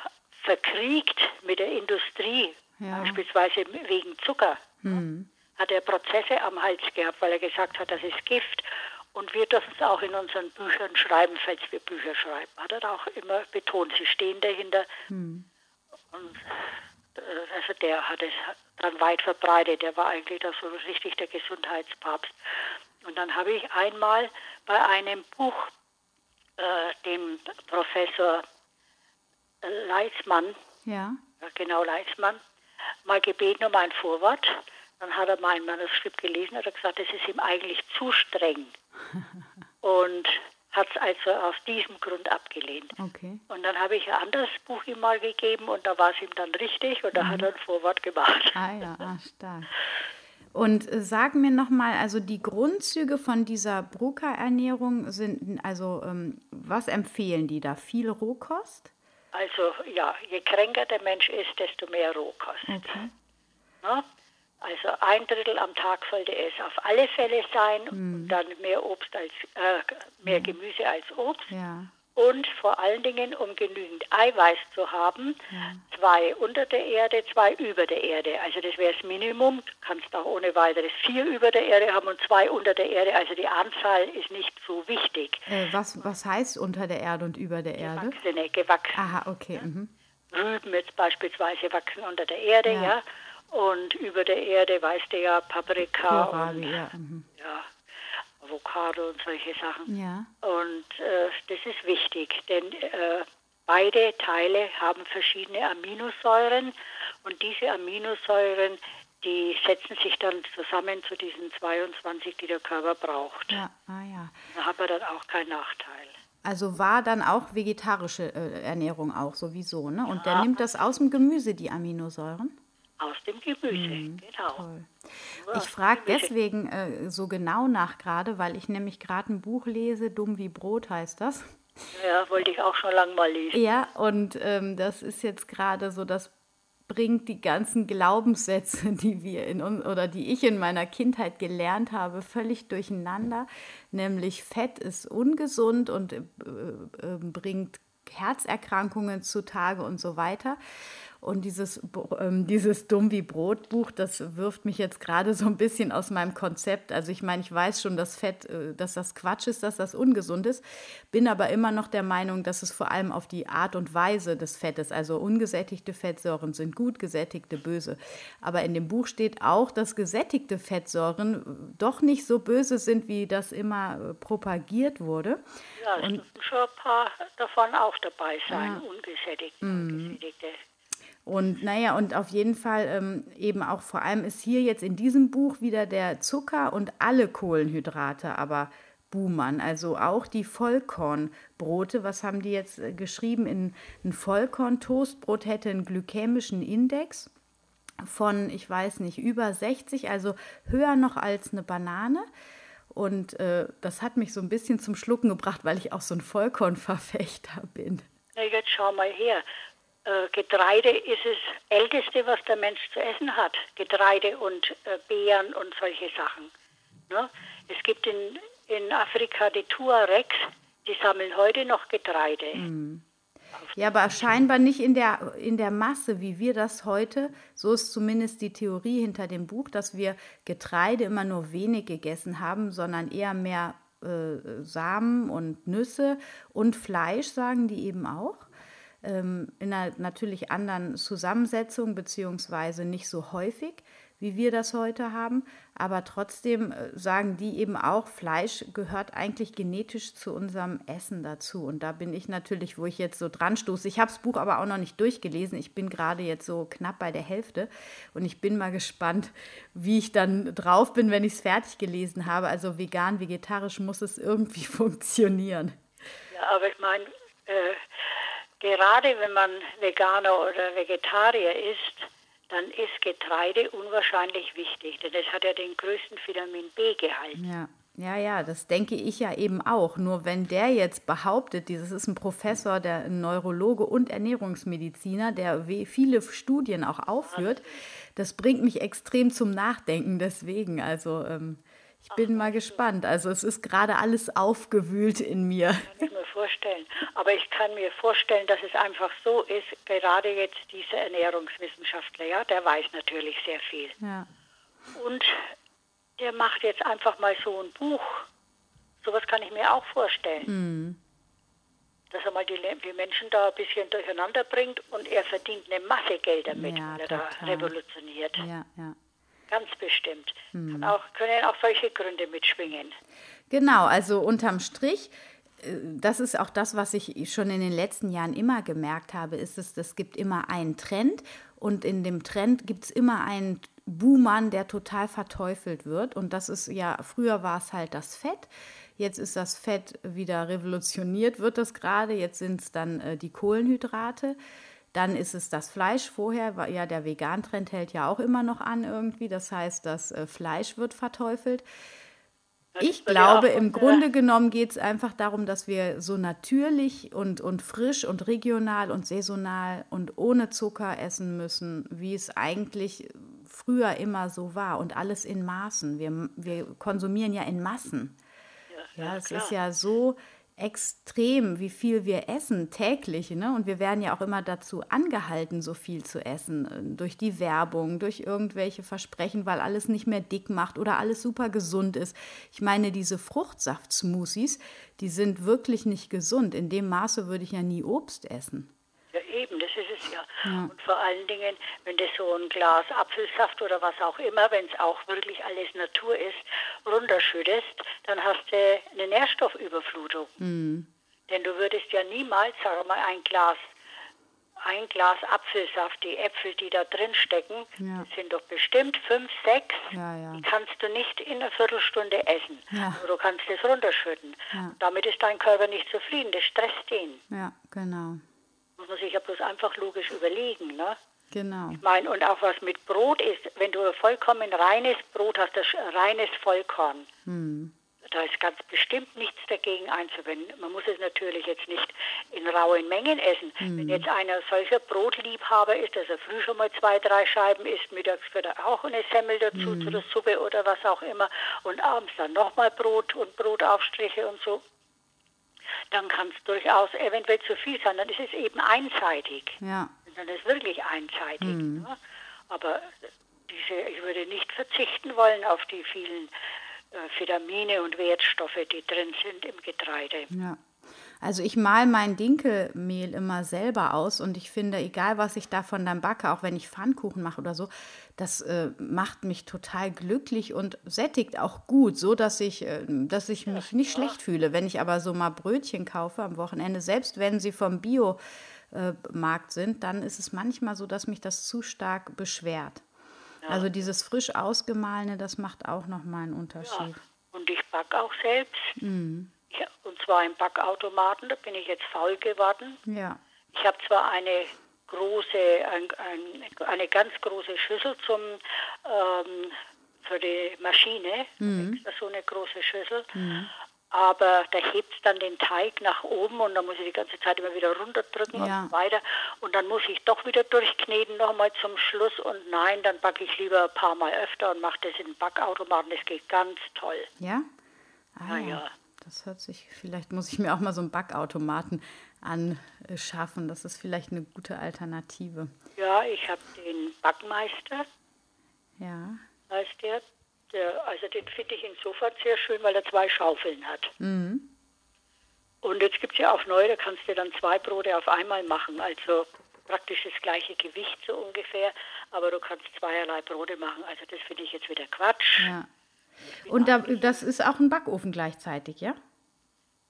verkriegt mit der Industrie, ja. beispielsweise wegen Zucker. Mhm. Hat er Prozesse am Hals gehabt, weil er gesagt hat, das ist Gift. Und wir dürfen es auch in unseren Büchern schreiben, falls wir Bücher schreiben. Hat er auch immer betont. Sie stehen dahinter. Mhm. Und also der hat es dann weit verbreitet. Der war eigentlich da so richtig der Gesundheitspapst. Und dann habe ich einmal bei einem Buch äh, dem Professor Leitzmann, ja. genau Leitzmann, mal gebeten um ein Vorwort. Dann hat er mein Manuskript gelesen und hat gesagt, das ist ihm eigentlich zu streng. und hat es also aus diesem Grund abgelehnt. Okay. Und dann habe ich ein anderes Buch ihm mal gegeben und da war es ihm dann richtig und da mhm. hat er ein Vorwort gemacht. Ah ja, ah, stark. Und äh, sag mir nochmal, also die Grundzüge von dieser Brucker-Ernährung sind, also ähm, was empfehlen die da? Viel Rohkost? Also ja, je kränker der Mensch ist, desto mehr Rohkost. Okay. Na? Also ein Drittel am Tag sollte es auf alle Fälle sein Mhm. und dann mehr Obst als äh, mehr Gemüse als Obst. Ja. Und vor allen Dingen, um genügend Eiweiß zu haben, zwei unter der Erde, zwei über der Erde. Also das wäre das Minimum. Du kannst auch ohne weiteres vier über der Erde haben und zwei unter der Erde. Also die Anzahl ist nicht so wichtig. Äh, was, was heißt unter der Erde und über der Erde? Gewachsene, gewachsene. Aha, okay. Mhm. Rüben jetzt beispielsweise wachsen unter der Erde, Ja. ja. Und über der Erde weißt du ja Paprika Kohlrabi, und ja. Mhm. ja, Avocado und solche Sachen. Ja. Und äh, das ist wichtig, denn äh, beide Teile haben verschiedene Aminosäuren und diese Aminosäuren, die setzen sich dann zusammen zu diesen 22, die der Körper braucht. Ja, ah ja. Da hat man dann auch keinen Nachteil. Also war dann auch vegetarische äh, Ernährung auch sowieso, ne? Und der nimmt das aus dem Gemüse, die Aminosäuren? Aus dem Gemüse, genau. Mhm. Toll. Nur Ich frage deswegen äh, so genau nach gerade, weil ich nämlich gerade ein Buch lese, Dumm wie Brot heißt das. Ja, wollte ich auch schon lange mal lesen. Ja, und ähm, das ist jetzt gerade so, das bringt die ganzen Glaubenssätze, die wir in uns oder die ich in meiner Kindheit gelernt habe, völlig durcheinander. Nämlich Fett ist ungesund und äh, äh, bringt Herzerkrankungen zutage und so weiter. Und dieses, ähm, dieses Dumm wie Brot Buch, das wirft mich jetzt gerade so ein bisschen aus meinem Konzept. Also ich meine, ich weiß schon, dass Fett, äh, dass das Quatsch ist, dass das ungesund ist, bin aber immer noch der Meinung, dass es vor allem auf die Art und Weise des Fettes, also ungesättigte Fettsäuren sind gut, gesättigte böse. Aber in dem Buch steht auch, dass gesättigte Fettsäuren äh, doch nicht so böse sind, wie das immer äh, propagiert wurde. Ja, es müssen schon ein paar davon auch dabei sein, ungesättigte und gesättigte. Und naja, und auf jeden Fall ähm, eben auch vor allem ist hier jetzt in diesem Buch wieder der Zucker und alle Kohlenhydrate, aber boomern. Also auch die Vollkornbrote. Was haben die jetzt äh, geschrieben? In, ein Vollkorn-Toastbrot hätte einen glykämischen Index von, ich weiß nicht, über 60, also höher noch als eine Banane. Und äh, das hat mich so ein bisschen zum Schlucken gebracht, weil ich auch so ein Vollkornverfechter bin. Na, jetzt schau mal her. Äh, Getreide ist das Älteste, was der Mensch zu essen hat. Getreide und äh, Beeren und solche Sachen. Ne? Es gibt in, in Afrika die Tuaregs, die sammeln heute noch Getreide. Ja, aber scheinbar nicht in der, in der Masse, wie wir das heute, so ist zumindest die Theorie hinter dem Buch, dass wir Getreide immer nur wenig gegessen haben, sondern eher mehr äh, Samen und Nüsse und Fleisch, sagen die eben auch. Ähm, in einer natürlich anderen Zusammensetzung, beziehungsweise nicht so häufig, wie wir das heute haben. Aber trotzdem äh, sagen die eben auch, Fleisch gehört eigentlich genetisch zu unserem Essen dazu. Und da bin ich natürlich, wo ich jetzt so dran stoße. Ich habe das Buch aber auch noch nicht durchgelesen. Ich bin gerade jetzt so knapp bei der Hälfte. Und ich bin mal gespannt, wie ich dann drauf bin, wenn ich es fertig gelesen habe. Also vegan, vegetarisch muss es irgendwie funktionieren. Ja, aber ich meine, äh, gerade wenn man Veganer oder Vegetarier ist, dann ist Getreide unwahrscheinlich wichtig, denn es hat ja den größten Vitamin B-Gehalt. Ja. Ja, ja, das denke ich ja eben auch. Nur wenn der jetzt behauptet, dieses ist ein Professor, der ein Neurologe und Ernährungsmediziner, der viele Studien auch aufführt, das bringt mich extrem zum Nachdenken. Deswegen, also ähm, ich bin mal gespannt. Also es ist gerade alles aufgewühlt in mir. Kann ich mir vorstellen. Aber ich kann mir vorstellen, dass es einfach so ist, gerade jetzt dieser Ernährungswissenschaftler, ja, der weiß natürlich sehr viel. Ja. Und der macht jetzt einfach mal so ein Buch. Sowas kann ich mir auch vorstellen. Dass er mal die, die Menschen da ein bisschen durcheinander bringt und er verdient eine Masse Geld damit, Ja, weil er da revolutioniert. Ja, ja. Ganz bestimmt. Kann auch, können auch solche Gründe mitschwingen. Genau, also unterm Strich, äh, das ist auch das, was ich schon in den letzten Jahren immer gemerkt habe, ist es, es gibt immer einen Trend und in dem Trend gibt es immer einen Buhmann, der total verteufelt wird. Und das ist ja, früher war es halt das Fett. Jetzt ist das Fett wieder revolutioniert, wird das gerade. Jetzt sind es dann äh, die Kohlenhydrate. Dann ist es das Fleisch. Vorher war ja der Vegan-Trend hält ja auch immer noch an irgendwie. Das heißt, das äh, Fleisch wird verteufelt. Ich glaube, im. Grunde genommen geht es einfach darum, dass wir so natürlich und, und frisch und regional und saisonal und ohne Zucker essen müssen, wie es eigentlich früher immer so war und alles in Maßen. Wir, wir konsumieren ja in Massen. Ja, es ist ja so extrem, wie viel wir essen täglich. Ne? Und wir werden ja auch immer dazu angehalten, so viel zu essen. Äh, durch die Werbung, durch irgendwelche Versprechen, weil alles nicht mehr dick macht oder alles super gesund ist. Ich meine, diese Fruchtsaftsmoothies, die sind wirklich nicht gesund. In dem Maße würde ich ja nie Obst essen. Eben, das ist es ja. ja. Und vor allen Dingen, wenn du so ein Glas Apfelsaft oder was auch immer, wenn es auch wirklich alles Natur ist, runterschüttest, dann hast du eine Nährstoffüberflutung. Mhm. Denn du würdest ja niemals, sag mal, ein Glas ein Glas Apfelsaft, die Äpfel, die da drin stecken, ja. das sind doch bestimmt fünf, sechs, ja, ja. die kannst du nicht in einer Viertelstunde essen. Aber du kannst es runterschütten. Damit ist dein Körper nicht zufrieden, das stresst ihn. Ja, genau. Muss man sich ja bloß einfach logisch überlegen, ne? Genau. Ich meine, und auch was mit Brot ist, wenn du vollkommen reines Brot hast, das reines Vollkorn, hm. da ist ganz bestimmt nichts dagegen einzuwenden. Man muss es natürlich jetzt nicht in rauen Mengen essen. Hm. Wenn jetzt einer solcher Brotliebhaber ist, dass er früh schon mal zwei, drei Scheiben isst, mittags wird er auch eine Semmel dazu, hm. zu der Suppe oder was auch immer, und abends dann nochmal Brot und Brotaufstriche und so, dann kann es durchaus eventuell zu viel sein. Dann ist es eben einseitig. Ja. Dann ist es wirklich einseitig. Mhm. Ne? Aber diese, ich würde nicht verzichten wollen auf die vielen äh, Vitamine und Wertstoffe, die drin sind im Getreide. Ja. Also ich mal mein Dinkelmehl immer selber aus und ich finde, egal was ich davon dann backe, auch wenn ich Pfannkuchen mache oder so, das äh, macht mich total glücklich und sättigt auch gut, so dass ich, äh, dass ich mich nicht schlecht fühle. Wenn ich aber so mal Brötchen kaufe am Wochenende, selbst wenn sie vom Biomarkt sind, dann ist es manchmal so, dass mich das zu stark beschwert. Ja. Also dieses frisch ausgemahlene, das macht auch nochmal einen Unterschied. Ja. Und ich backe auch selbst. Mhm. Ja, und zwar im Backautomaten, da bin ich jetzt faul geworden. Ja. Ich habe zwar eine große, ein, ein, eine ganz große Schüssel zum ähm, für die Maschine, mhm. so eine große Schüssel. Mhm. Aber da hebt es dann den Teig nach oben und dann muss ich die ganze Zeit immer wieder runterdrücken ja. und so weiter. Und dann muss ich doch wieder durchkneten nochmal zum Schluss. Und nein, dann backe ich lieber ein paar Mal öfter und mache das in den Backautomaten. Das geht ganz toll. Ja? Ah, ja, ja. Das hört sich, vielleicht muss ich mir auch mal so einen Backautomaten anschaffen. Das ist vielleicht eine gute Alternative. Ja, ich habe den Backmeister. Ja. Heißt der. der also den finde ich insofern sehr schön, weil er zwei Schaufeln hat. Mhm. Und jetzt gibt es ja auch neu, da kannst du dann zwei Brote auf einmal machen. Also praktisch das gleiche Gewicht so ungefähr, aber du kannst zweierlei Brote machen. Also das finde ich jetzt wieder Quatsch. Ja. Und da, das ist auch ein Backofen gleichzeitig, ja?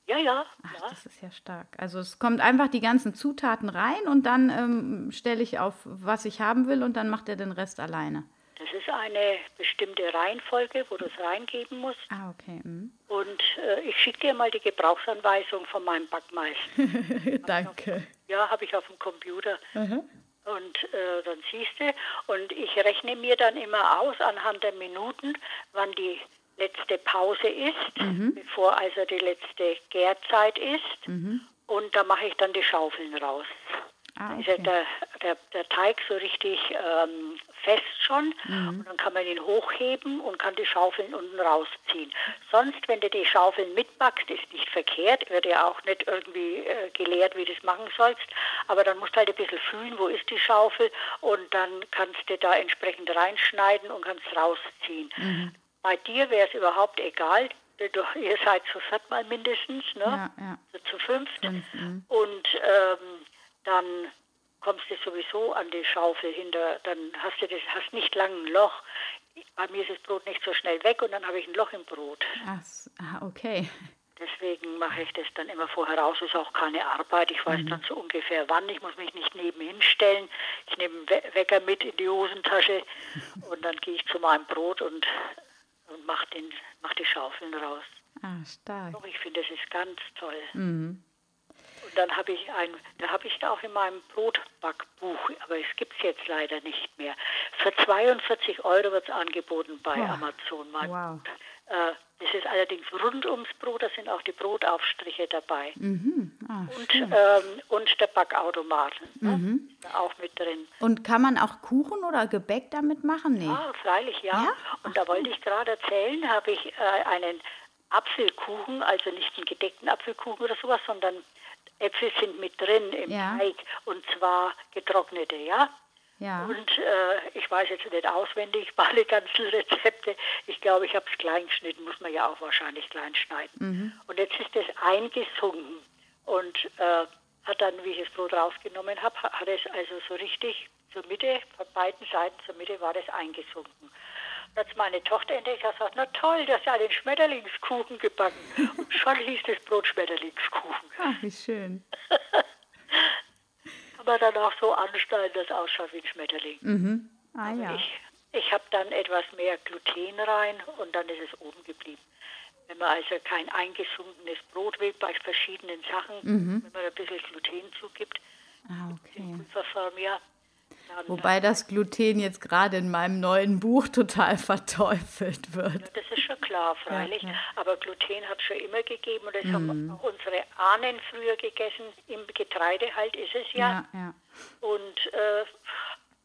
Ja, ja. Ach, ja. das ist ja stark. Also es kommt einfach die ganzen Zutaten rein und dann ähm, stelle ich auf, was ich haben will und dann macht er den Rest alleine. Das ist eine bestimmte Reihenfolge, wo du es reingeben musst. Ah, okay. Mhm. Und äh, ich schicke dir mal die Gebrauchsanweisung von meinem Backmeister. Danke. Auf, ja, habe ich auf dem Computer. Mhm. Und äh, dann siehst du, und ich rechne mir dann immer aus anhand der Minuten, wann die letzte Pause ist, mhm. bevor also die letzte Gärzeit ist. Mhm. Und da mache ich dann die Schaufeln raus. Ah, okay. ist der, der, der, Teig so richtig ähm, fest schon mhm. und dann kann man ihn hochheben und kann die Schaufeln unten rausziehen. Sonst, wenn du die Schaufeln mitbackst, ist nicht verkehrt, wird ja auch nicht irgendwie äh, gelehrt, wie du das machen sollst, aber dann musst du halt ein bisschen fühlen, wo ist die Schaufel und dann kannst du da entsprechend reinschneiden und kannst rausziehen. Mhm. Bei dir wäre es überhaupt egal, du, ihr seid zu viert mal mindestens, ne? Ja, ja. Zu fünft. Fünf, mhm. und ähm, dann kommst du sowieso an die Schaufel hinter, dann hast du das, hast nicht lang ein Loch. Bei mir ist das Brot nicht so schnell weg und dann habe ich ein Loch im Brot. Ach, okay. Deswegen mache ich das dann immer vorher raus. Ist auch keine Arbeit. Ich weiß mhm. dann so ungefähr wann. Ich muss mich nicht nebenhin stellen. Ich nehme einen Wecker mit in die Hosentasche und dann gehe ich zu meinem Brot und, und mache mach die Schaufeln raus. Ah, stark. Doch, ich finde, das ist ganz toll. Mhm dann habe ich ein, da habe ich auch in meinem Brotbackbuch, aber es gibt es jetzt leider nicht mehr. Für 42 Euro wird es angeboten bei wow. Amazon. Mal wow. Äh, das ist allerdings rund ums Brot, da sind auch die Brotaufstriche dabei. Mhm. Ah, und, ähm, und der Backautomat ne? mhm. auch mit drin. Und kann man auch Kuchen oder Gebäck damit machen? Nee. Ja, freilich, ja. ja? Und da wollte ich gerade erzählen, habe ich äh, einen Apfelkuchen, also nicht einen gedeckten Apfelkuchen oder sowas, sondern Äpfel sind mit drin im ja. Teig und zwar getrocknete, ja. Ja. Und äh, ich weiß jetzt nicht auswendig alle ganzen Rezepte. Ich glaube, ich habe es klein geschnitten, muss man ja auch wahrscheinlich klein schneiden. Mhm. Und jetzt ist es eingesunken und äh, hat dann, wie ich das Brot rausgenommen habe, hat es also so richtig zur Mitte, von beiden Seiten zur Mitte war das eingesunken. Als meine Tochter entdeckt hat, gesagt, na toll, das ist ja den Schmetterlingskuchen gebacken. Und schon hieß das Brot Schmetterlingskuchen. Ach, wie schön. man dann auch so anstellen, dass es ausschaut wie ein Schmetterling. Mhm. Ah, ja. Ich, ich habe dann etwas mehr Gluten rein und dann ist es oben geblieben. Wenn man also kein eingesunkenes Brot will bei verschiedenen Sachen, mhm. wenn man ein bisschen Gluten zugibt, ah, okay. in Pulverform, ja, Wobei das Gluten jetzt gerade in meinem neuen Buch total verteufelt wird. Ja, das ist schon klar, freilich. Ja, ja. Aber Gluten hat es schon immer gegeben und das mm. haben auch unsere Ahnen früher gegessen. Im Getreide halt ist es ja. Und äh,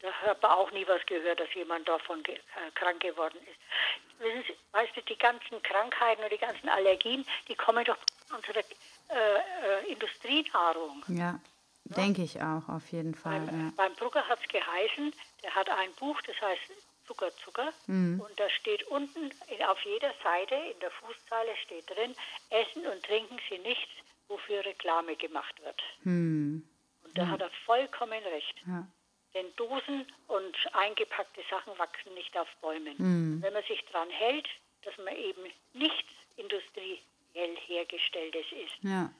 da hat man auch nie was gehört, dass jemand davon ge äh, krank geworden ist. Wissen Sie, weißt du, die ganzen Krankheiten und die ganzen Allergien, die kommen doch unserer äh, äh Industrienahrung. Ja. Denke ich auch, auf jeden Fall. Beim, ja. beim Brugger hat es geheißen, der hat ein Buch, das heißt Zucker, Zucker. Mhm. Und da steht unten in, auf jeder Seite in der Fußzeile steht drin, essen und trinken Sie nichts, wofür Reklame gemacht wird. Mhm. Und da ja. hat er vollkommen recht. Ja. Denn Dosen und eingepackte Sachen wachsen nicht auf Bäumen. Mhm. Wenn man sich daran hält, dass man eben nichts industriell hergestelltes isst, ja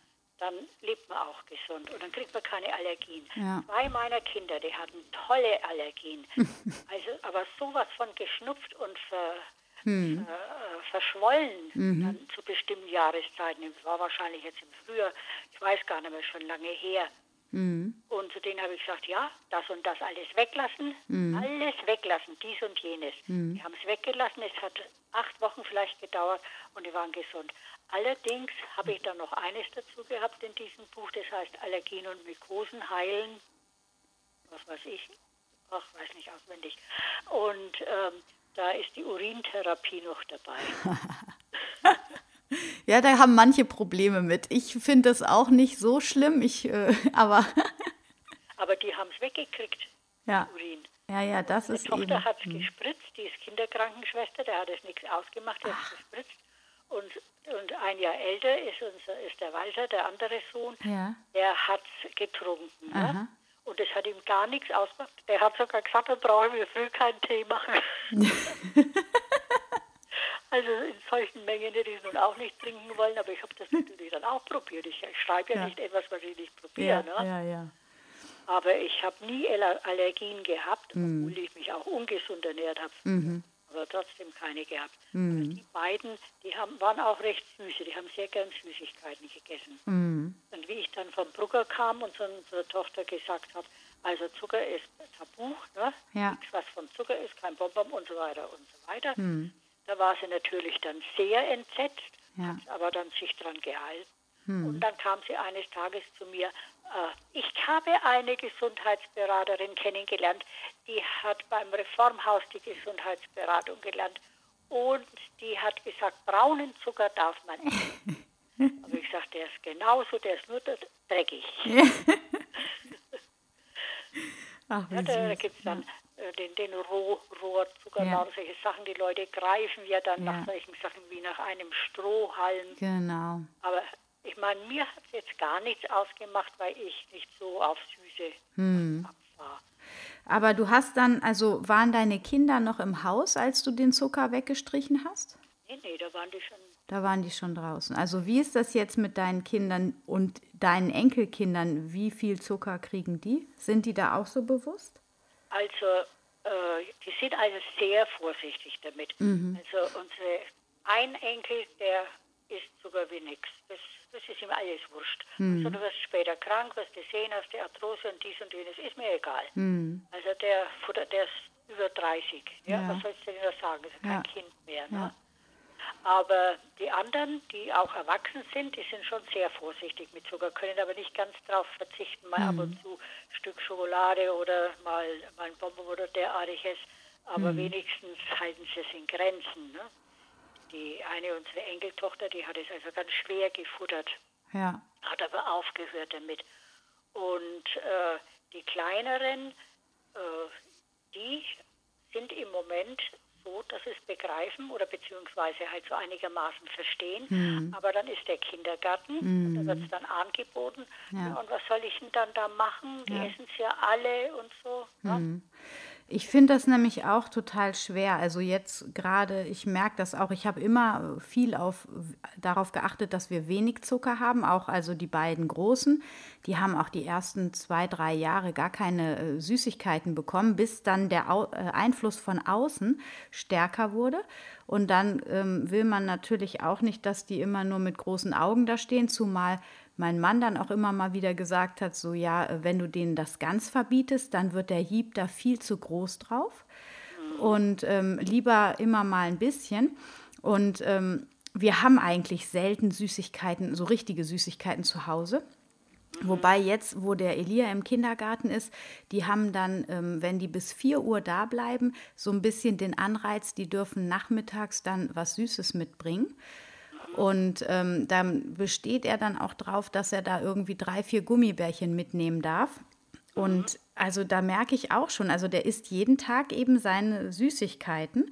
dann lebt man auch gesund und dann kriegt man keine Allergien. Ja. Zwei meiner Kinder, die hatten tolle Allergien. also, aber sowas von geschnupft und ver, hm. äh, verschwollen mhm. dann zu bestimmten Jahreszeiten. Das war wahrscheinlich jetzt im Frühjahr, ich weiß gar nicht mehr, schon lange her. Mhm. Und zu denen habe ich gesagt, ja, das und das alles weglassen, mhm. alles weglassen, dies und jenes. Mhm. Die haben es weggelassen, es hat acht Wochen vielleicht gedauert und die waren gesund. Allerdings habe ich dann noch eines dazu gehabt in diesem Buch, das heißt Allergien und Mykosen heilen, was weiß ich, ach, weiß nicht auswendig. Und ähm, da ist die Urintherapie noch dabei. ja, da haben manche Probleme mit. Ich finde das auch nicht so schlimm, ich, äh, aber. aber die haben es weggekriegt, ja. Urin. Ja, ja, das Meine ist Tochter hat es hm. gespritzt, die ist Kinderkrankenschwester, der hat es nichts ausgemacht, der hat es gespritzt. Und, und ein Jahr älter ist, unser, ist der Walter, der andere Sohn, ja. der hat es getrunken. Ne? Und das hat ihm gar nichts ausgemacht. Der hat sogar gesagt, dann brauchen wir früh keinen Tee machen. also in solchen Mengen hätte ich es nun auch nicht trinken wollen, aber ich habe das natürlich dann auch probiert. Ich, schreibe ja, ja, nicht etwas, was ich nicht probiere. Ja, ne? ja, ja. Aber ich habe nie Allergien gehabt, mhm. obwohl ich mich auch ungesund ernährt habe. Mhm aber trotzdem keine gehabt. Mhm. Die beiden, die haben, waren auch recht süße, die haben sehr gern Süßigkeiten gegessen. Mhm. Und wie ich dann vom Brugger kam und zu unserer Tochter gesagt habe, also Zucker ist tabu, ne? Ja. nichts was von Zucker ist, kein Bonbon und so weiter und so weiter. Da war sie natürlich dann sehr entsetzt, ja. hat aber dann sich dran gehalten. Mhm. Und dann kam sie eines Tages zu mir äh, ich habe eine Gesundheitsberaterin kennengelernt, die hat beim Reformhaus die Gesundheitsberatung gelernt. Und die hat gesagt, braunen Zucker darf man nicht. Aber ich sagte, der ist genauso, der ist nur dreckig. Ach, ja, da gibt es dann den, den Roh, Rohrzucker, ja. solche Sachen. Die Leute greifen ja dann ja. nach solchen Sachen wie nach einem Strohhalm. Genau. Aber ich meine, mir hat es jetzt gar nichts ausgemacht, weil ich nicht so auf Süße hm. war. Aber du hast dann, also waren deine Kinder noch im Haus, als du den Zucker weggestrichen hast? Nee, nee, da waren die schon. Da waren die schon draußen. Also wie ist das jetzt mit deinen Kindern und deinen Enkelkindern? Wie viel Zucker kriegen die? Sind die da auch so bewusst? Also, äh, die sind also sehr vorsichtig damit. Mhm. Also unsere ein Enkel, der isst Zucker wie nichts. Das das ist ihm alles wurscht. Mhm. Also du wirst später krank, wirst du sehen, hast die Arthrose und dies und jenes, ist mir egal. Mhm. Also der, der ist über 30. Ja? ja. Was sollst du denn da sagen? Das ist ja. kein Kind mehr. Ne? Aber die anderen, die auch erwachsen sind, die sind schon sehr vorsichtig mit Zucker, können aber nicht ganz darauf verzichten, mal mhm. ab und zu ein Stück Schokolade oder mal, mal ein Bonbon oder derartiges. Aber mhm. wenigstens halten sie es in Grenzen. Ne? Die eine, unsere Enkeltochter, die hat es also ganz schwer gefuttert. Ja. Hat aber aufgehört damit. Und äh, die kleineren, äh, die sind im Moment so, dass es begreifen oder beziehungsweise halt so einigermaßen verstehen. Mhm. Aber dann ist der Kindergarten, mhm. da wird es dann angeboten. Ja. Und was soll ich denn dann da machen? Die ja. essen es ja alle und so. Mhm. Ich finde das nämlich auch total schwer. Also jetzt gerade, ich merke das auch, ich habe immer viel auf, darauf geachtet, dass wir wenig Zucker haben, auch also die beiden Großen. Die haben auch die ersten zwei, drei Jahre gar keine äh, Süßigkeiten bekommen, bis dann der Au äh, Einfluss von außen stärker wurde. Und dann ähm, will man natürlich auch nicht, dass die immer nur mit großen Augen da stehen, zumal mein Mann dann auch immer mal wieder gesagt hat, so ja, wenn du denen das ganz verbietest, dann wird der Hieb da viel zu groß drauf und ähm, lieber immer mal ein bisschen. Und ähm, wir haben eigentlich selten Süßigkeiten, so richtige Süßigkeiten zu Hause. Wobei jetzt, wo der Elia im Kindergarten ist, die haben dann, ähm, wenn die bis 4 Uhr da bleiben, so ein bisschen den Anreiz, die dürfen nachmittags dann was Süßes mitbringen. Und ähm, dann besteht er dann auch drauf, dass er da irgendwie drei, vier Gummibärchen mitnehmen darf. Und also da merke ich auch schon, also der isst jeden Tag eben seine Süßigkeiten.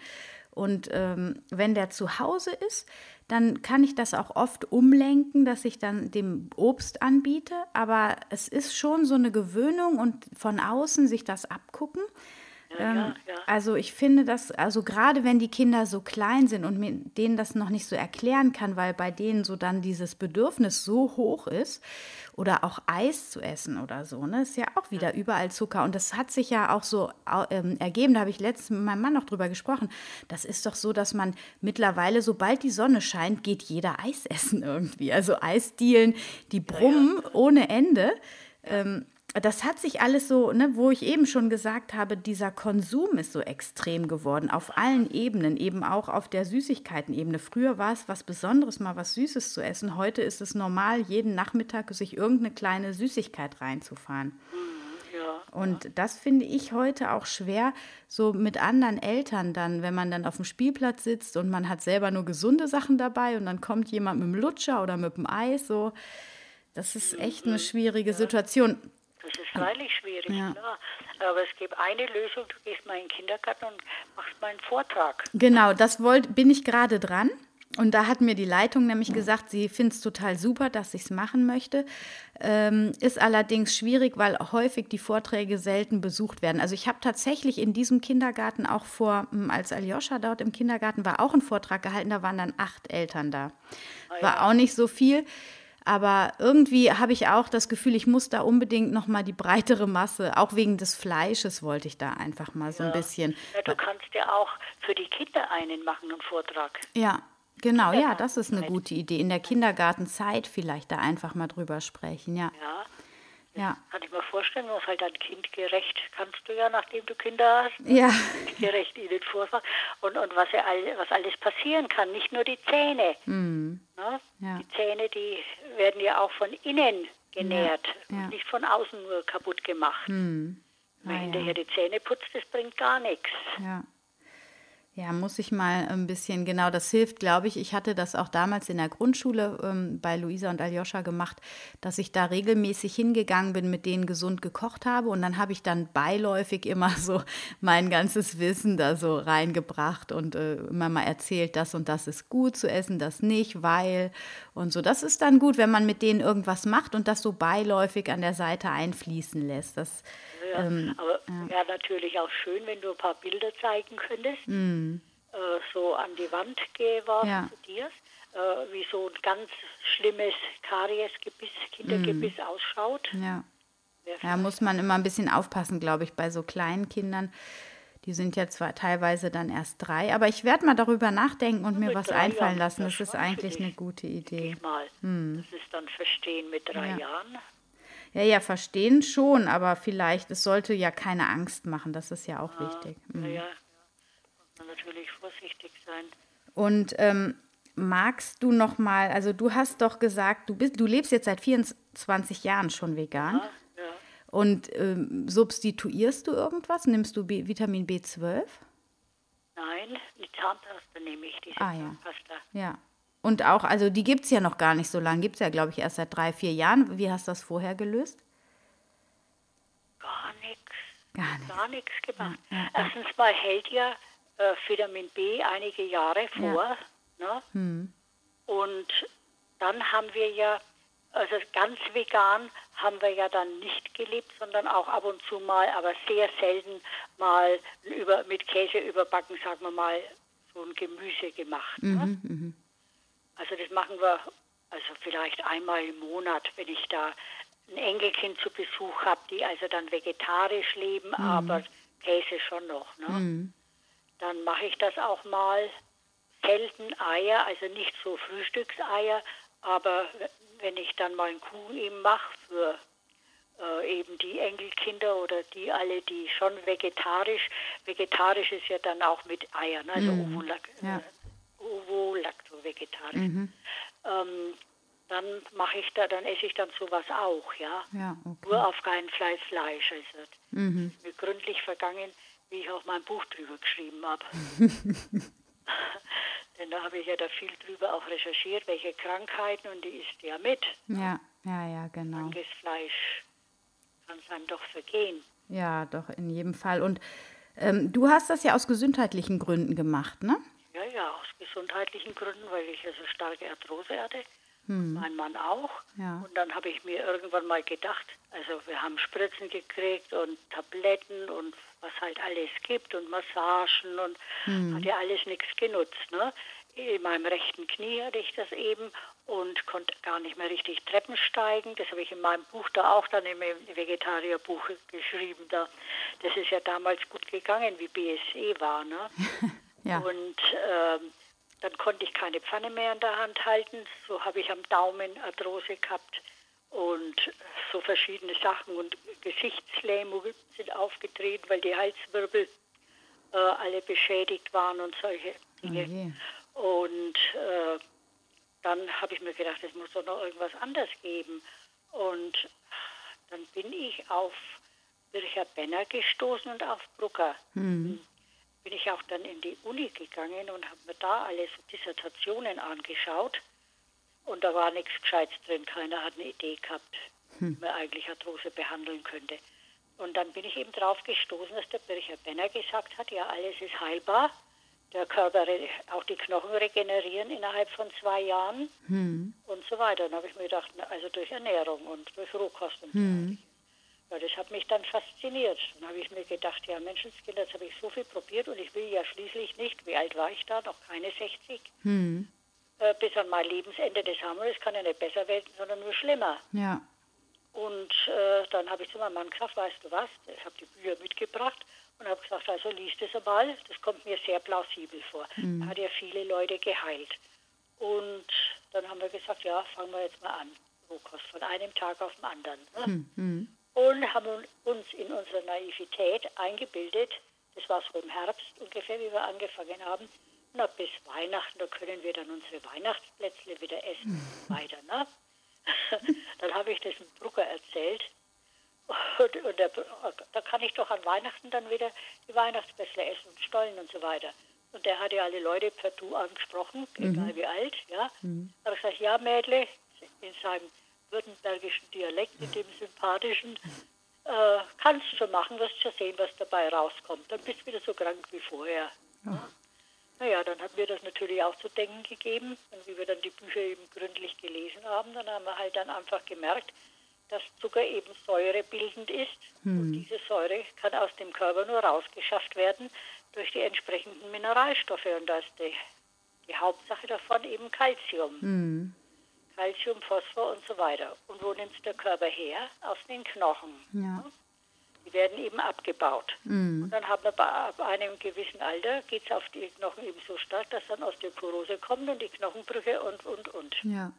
Und ähm, wenn der zu Hause ist, dann kann ich das auch oft umlenken, dass ich dann dem Obst anbiete. Aber es ist schon so eine Gewöhnung und von außen sich das abgucken. Ja, ähm, ja. Also ich finde das, also gerade wenn die Kinder so klein sind und denen das noch nicht so erklären kann, weil bei denen so dann dieses Bedürfnis so hoch ist oder auch Eis zu essen oder so, ne, ist ja auch wieder überall Zucker. Und das hat sich ja auch so ähm, ergeben, da habe ich letztens mit meinem Mann noch drüber gesprochen, das ist doch so, dass man mittlerweile, sobald die Sonne scheint, geht jeder Eis essen irgendwie, also Eisdielen, die brummen ja, ohne Ende. Ähm, das hat sich alles so, ne, wo ich eben schon gesagt habe, dieser Konsum ist so extrem geworden, auf allen Ebenen, eben auch auf der Süßigkeitenebene. Früher war es was Besonderes, mal was Süßes zu essen. Heute ist es normal, jeden Nachmittag sich irgendeine kleine Süßigkeit reinzufahren. Ja, und ja. das finde ich heute auch schwer, so mit anderen Eltern dann, wenn man dann auf dem Spielplatz sitzt und man hat selber nur gesunde Sachen dabei und dann kommt jemand mit dem Lutscher oder mit dem Eis, so. Das ist echt eine mhm, schwierige Situation. Das ist freilich schwierig, ja. klar. Aber es gibt eine Lösung, du gehst mal in den Kindergarten und machst mal einen Vortrag. Genau, das wollt, bin ich gerade dran. Und da hat mir die Leitung nämlich gesagt, sie findet es total super, dass ich es machen möchte. Ähm, ist allerdings schwierig, weil häufig die Vorträge selten besucht werden. Also ich habe tatsächlich in diesem Kindergarten auch vor, hm, als Aljoscha dort im Kindergarten war, auch einen Vortrag gehalten, da waren dann acht Eltern da. Ah, war auch nicht so viel. Aber irgendwie habe ich auch das Gefühl, ich muss da unbedingt noch mal die breitere Masse, auch wegen des Fleisches wollte ich da einfach mal so ja. ein bisschen. Ja, du kannst ja auch für die Kinder einen machen, einen Vortrag. Ja, genau, ja, das ist eine gute Idee. In der Kindergartenzeit vielleicht da einfach mal drüber sprechen, ja. Ja, ja. Kann ich mir vorstellen, was halt dann kindgerecht kannst du ja, nachdem du Kinder hast. Ja. Kindgerecht ihnen vorfahren. Und, und was, ja all, was alles passieren kann, nicht nur die Zähne. Mhm. Ne? Ja. Die Zähne, die werden ja auch von innen genährt, ja. Ja. nicht von außen nur kaputt gemacht. Mhm. Wenn ah, hinterher die Zähne putzt, das bringt gar nichts. Ja. Ja, muss ich mal ein bisschen, genau, das hilft, glaube ich. Ich hatte das auch damals in der Grundschule ähm, bei Luisa und Aljoscha gemacht, dass ich da regelmäßig hingegangen bin, mit denen gesund gekocht habe. Und dann habe ich dann beiläufig immer so mein ganzes Wissen da so reingebracht und äh, immer mal erzählt, das und das ist gut zu essen, das nicht, weil und so. Das ist dann gut, wenn man mit denen irgendwas macht und das so beiläufig an der Seite einfließen lässt. Das ja, ähm, aber ja. wäre natürlich auch schön, wenn du ein paar Bilder zeigen könntest, mm. äh, so an die Wand geworfen ja. zu dir, äh, wie so ein ganz schlimmes Kariesgebiss, Kindergebiss mm. ausschaut. Ja. Ja, muss man immer ein bisschen aufpassen, glaube ich, bei so kleinen Kindern. Die sind ja zwar teilweise dann erst drei, aber ich werde mal darüber nachdenken und mir was einfallen Jahren, lassen. Das, das ist eigentlich eine gute Idee. Mal. Hm. Das ist dann Verstehen mit drei ja. Jahren. Ja, ja, verstehen schon, aber vielleicht, es sollte ja keine Angst machen, das ist ja auch ja, wichtig. Mhm. Ja, ja, muss man natürlich vorsichtig sein. Und ähm, magst du noch mal, also du hast doch gesagt, du bist, du lebst jetzt seit 24 Jahren schon vegan. Ja, ja. Und ähm, substituierst du irgendwas? Nimmst du B Vitamin B12? Nein, die Zahnpasta nehme ich, diese Ah, ja. Zahnpasta. Ja. Und auch, also die gibt es ja noch gar nicht so lange. Gibt es ja, glaube ich, erst seit drei, vier Jahren. Wie hast du das vorher gelöst? Gar nichts. Gar nicht. Gar nichts gemacht. Ja, ja, Erstens mal hält ja äh, Vitamin B einige Jahre vor. Ne? Hm. Und dann haben wir ja, also ganz vegan haben wir ja dann nicht gelebt, sondern auch ab und zu mal, aber sehr selten mal über, mit Käse überbacken, sagen wir mal, so ein Gemüse gemacht. Ne? Mhm, Also das machen wir also vielleicht einmal im Monat, wenn ich da ein Enkelkind zu Besuch habe, die also dann vegetarisch leben, aber Käse schon noch. Ne? Mhm. Dann mache ich das auch mal. Selten Eier, also nicht so Frühstückseier, aber wenn ich dann mal einen Kuchen eben mache für äh, eben die Enkelkinder oder die alle, die schon vegetarisch, vegetarisch ist ja dann auch mit Eiern, also Ovo-Lac- Ja. Äh, Ovo-Lacto-vegetarisch. Ähm, dann mache ich da, dann esse ich dann sowas auch, ja. Ja, okay. Nur auf keinen Fall Fleisch. Also Mhm. ist mir gründlich vergangen, wie ich auch mein Buch drüber geschrieben habe. Denn da habe ich ja da viel drüber auch recherchiert, welche Krankheiten und die isst ja mit. Ja, ja, ja, genau. Krankes Fleisch kann es einem doch vergehen. Ja, doch, in jedem Fall. Und ähm, du hast das ja aus gesundheitlichen Gründen gemacht, ne? Ja, ja, aus gesundheitlichen Gründen, weil ich ja so starke Arthrose hatte. Mein Mann auch. Ja. Und dann habe ich mir irgendwann mal gedacht, also wir haben Spritzen gekriegt und Tabletten und was halt alles gibt und Massagen und hat ja alles nichts genutzt. Ne? In meinem rechten Knie hatte ich das eben und konnte gar nicht mehr richtig Treppen steigen. Das habe ich in meinem Buch da auch dann im Vegetarierbuch geschrieben. Da. Das ist ja damals gut gegangen, wie BSE war. Ne? Ja. Und ähm, dann konnte ich keine Pfanne mehr in der Hand halten. So habe ich am Daumen Arthrose gehabt und so verschiedene Sachen. Und Gesichtslähmungen sind aufgetreten, weil die Halswirbel äh, alle beschädigt waren und solche Oh Dinge. je. Und äh, dann habe ich mir gedacht, es muss doch noch irgendwas anderes geben. Und dann bin ich auf Bircher Benner gestoßen und auf Brucker. Bin ich auch dann in die Uni gegangen und habe mir da alle so Dissertationen angeschaut. Und da war nichts Gescheites drin. Keiner hat eine Idee gehabt, wie man eigentlich Arthrose behandeln könnte. Und dann bin ich eben drauf gestoßen, dass der Bircher Benner gesagt hat, ja, alles ist heilbar. Der Körper, auch die Knochen regenerieren innerhalb von zwei Jahren und so weiter. Dann habe ich mir gedacht, also durch Ernährung und durch Rohkost und so weiter. Ja, das hat mich dann fasziniert. Dann habe ich mir gedacht, ja Menschenskind, jetzt habe ich so viel probiert und ich will ja schließlich nicht, wie alt war ich da, noch keine 60, äh, bis an mein Lebensende, das haben wir, das kann ja nicht besser werden, sondern nur schlimmer. Ja. Und äh, dann habe ich zu meinem Mann gesagt, weißt du was, ich habe die Bücher mitgebracht und habe gesagt, also liest es einmal, das kommt mir sehr plausibel vor. Er hat ja viele Leute geheilt. Und dann haben wir gesagt, ja, fangen wir jetzt mal an, Rohkost, von einem Tag auf den anderen. Ne? Und haben uns in unserer Naivität eingebildet, das war so im Herbst ungefähr, wie wir angefangen haben, na, bis Weihnachten, da können wir dann unsere Weihnachtsplätzle wieder essen und weiter. Ne? dann habe ich das dem Brucker erzählt. Und, und der, da kann ich doch an Weihnachten dann wieder die Weihnachtsplätzle essen und Stollen und so weiter. Und der hat ja alle Leute per Du angesprochen, egal wie alt. Ja. Da habe ich gesagt, ja Mädle, in seinem württembergischen Dialekt, in dem sympathischen, äh, kannst du schon machen, wirst schon sehen, was dabei rauskommt. Dann bist du wieder so krank wie vorher. Naja, dann hat mir das natürlich auch zu denken gegeben. Und wie wir dann die Bücher eben gründlich gelesen haben, dann haben wir halt dann einfach gemerkt, dass Zucker eben säurebildend ist. Und diese Säure kann aus dem Körper nur rausgeschafft werden durch die entsprechenden Mineralstoffe. Und da ist die, die Hauptsache davon eben Calcium. Calcium, Phosphor und so weiter. Und wo nimmt der Körper her? Aus den Knochen. Ja. Die werden eben abgebaut. Und dann haben wir bei ab einem gewissen Alter, geht es auf die Knochen eben so stark, dass dann Osteoporose kommt und die Knochenbrüche und, und, und. Ja.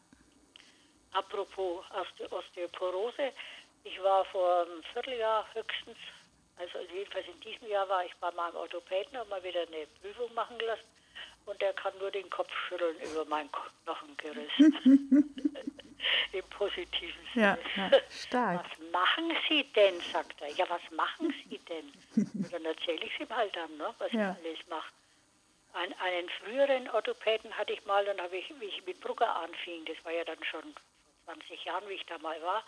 Apropos Oste- Osteoporose, ich war vor einem Vierteljahr höchstens, also jedenfalls in diesem Jahr war ich bei meinem Orthopäden, habe mal wieder eine Prüfung machen lassen und der kann nur den Kopf schütteln über mein Knochengeriss. Im positiven Sinne. Ja, ja, stark. Was machen Sie denn, sagt er. Ja, was machen Sie denn? Und dann erzähle ich ihm halt dann, ne, was Ja. ich alles mache. Ein, einen früheren Orthopäden hatte ich mal, dann habe ich, wie ich mit Brugger anfing, das war ja dann schon vor 20 Jahren, wie ich da mal war,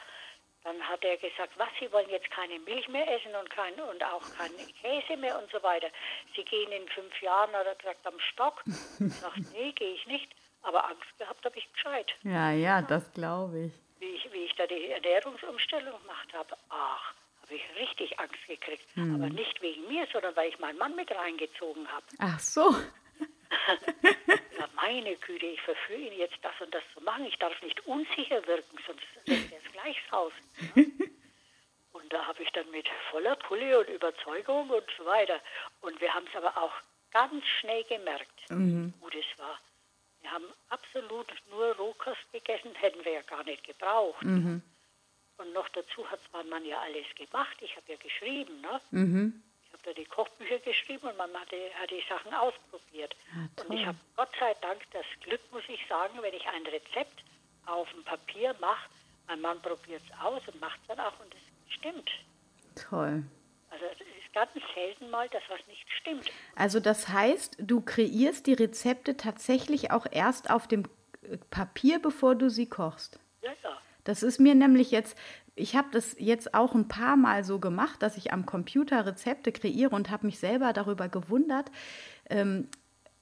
dann hat er gesagt, was, Sie wollen jetzt keine Milch mehr essen und, kein, und auch keinen Käse mehr und so weiter. Sie gehen in fünf Jahren, hat er gesagt, am Stock. Ich sage, nee, gehe ich nicht. Aber Angst gehabt habe ich gescheit, Ja, ja, das glaube ich. wie ich, wie ich da die Ernährungsumstellung gemacht habe. Ach, habe ich richtig Angst gekriegt. Aber nicht wegen mir, sondern weil ich meinen Mann mit reingezogen habe. Ach so. Ja, meine Güte, ich verführe ihn jetzt das und das zu machen. Ich darf nicht unsicher wirken, sonst lässt er es gleich raus. Ne? Und da habe ich dann mit voller Pulle und Überzeugung und so weiter. Und wir haben es aber auch ganz schnell gemerkt, wie gut es war. Wir haben absolut nur Rohkost gegessen, hätten wir ja gar nicht gebraucht. Und noch dazu hat mein Mann ja alles gemacht. Ich habe ja geschrieben, ne? Ich habe da die Kochbücher geschrieben und man hat die, hat die Sachen ausprobiert. Ja, und ich habe Gott sei Dank das Glück, muss ich sagen, wenn ich ein Rezept auf dem Papier mache, mein Mann probiert es aus und macht es dann auch und es stimmt. Toll. Also es ist ganz selten mal, dass was nicht stimmt. Also das heißt, du kreierst die Rezepte tatsächlich auch erst auf dem Papier, bevor du sie kochst. Ja, ja. Das ist mir nämlich jetzt, ich habe das jetzt auch ein paar Mal so gemacht, dass ich am Computer Rezepte kreiere und habe mich selber darüber gewundert. Ähm,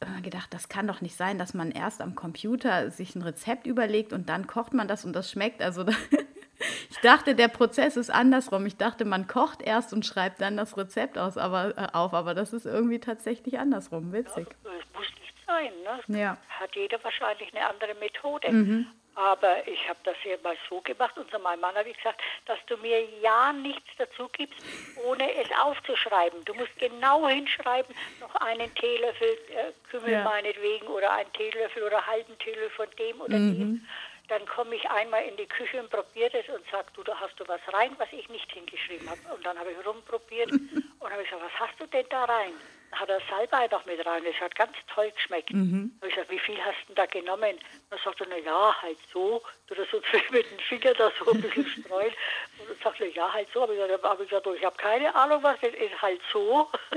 äh, gedacht, das kann doch nicht sein, dass man erst am Computer sich ein Rezept überlegt und dann kocht man das und das schmeckt. Also ich dachte, der Prozess ist andersrum. Ich dachte, man kocht erst und schreibt dann das Rezept aus, aber, äh, auf, aber das ist irgendwie tatsächlich andersrum. Witzig. Es muss nicht sein. Ne? Ja. Hat jeder wahrscheinlich eine andere Methode. Aber ich habe das ja mal so gemacht und zu meinem Mann habe ich gesagt, dass du mir ja nichts dazu gibst, ohne es aufzuschreiben. Du musst genau hinschreiben, noch einen Teelöffel äh, Kümmel Ja. meinetwegen oder einen Teelöffel oder halben Teelöffel von dem oder dem. Dann komme ich einmal in die Küche und probiere das und sage, du, da hast du was rein, was ich nicht hingeschrieben habe. Und dann habe ich rumprobiert und habe ich gesagt, was hast du denn da rein? Dann hat er Salbei noch mit rein. Das hat ganz toll geschmeckt. Dann habe ich gesagt, wie viel hast du denn da genommen? Dann sagt er, na ja, halt so. Du das so mit dem Finger da so ein bisschen streuen. Und dann sagt er, ja, halt so. Habe ich gesagt, hab ich, gesagt, ich habe keine Ahnung, was das ist. Halt so.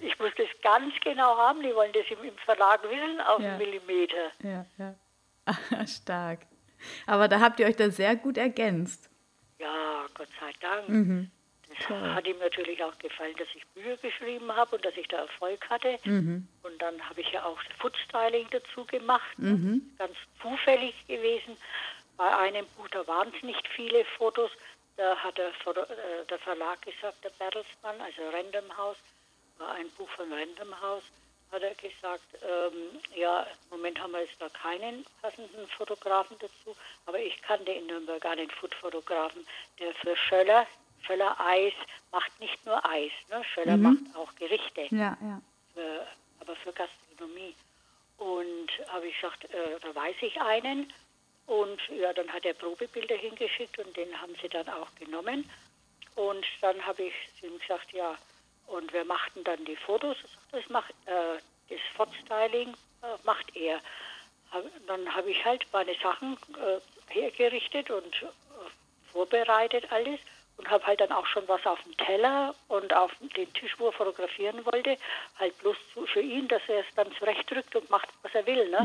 ich muss das ganz genau haben. Die wollen das im, im Verlag wissen, auf Ja. einen Millimeter. Ja, ja. Stark. Aber da habt ihr euch da sehr gut ergänzt. Ja, Gott sei Dank. Mhm. Hat ihm natürlich auch gefallen, dass ich Bücher geschrieben habe und dass ich da Erfolg hatte. Mhm. Und dann habe ich ja auch Foodstyling dazu gemacht. Mhm. Ganz zufällig gewesen. Bei einem Buch, da waren es nicht viele Fotos. Da hat der, äh, der Verlag gesagt, der Bertelsmann, also Random House, war ein Buch von Random House, hat er gesagt, ähm, ja, im Moment haben wir jetzt da keinen passenden Fotografen dazu, aber ich kannte in Nürnberg einen Foodfotografen, der für Schöller, Schöller Eis macht nicht nur Eis, ne? Schöller macht auch Gerichte Ja, ja. für, aber für Gastronomie. Und habe ich gesagt, äh, da weiß ich einen. Und ja, dann hat er Probebilder hingeschickt und den haben sie dann auch genommen. Und dann habe ich ihm gesagt, ja, und wer macht denn dann die Fotos? Das macht äh, das Fotostyling äh, macht er. Hab, dann habe ich halt meine Sachen äh, hergerichtet und äh, vorbereitet alles und habe halt dann auch schon was auf dem Teller und auf den Tisch, wo er fotografieren wollte, halt bloß für ihn, dass er es dann zurechtdrückt und macht, was er will. Ne?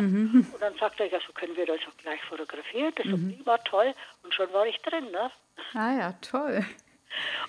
Und dann sagt er, ja, so können wir das auch gleich fotografieren, das ist so prima, toll. Und schon war ich drin. Ne? Ah ja, toll.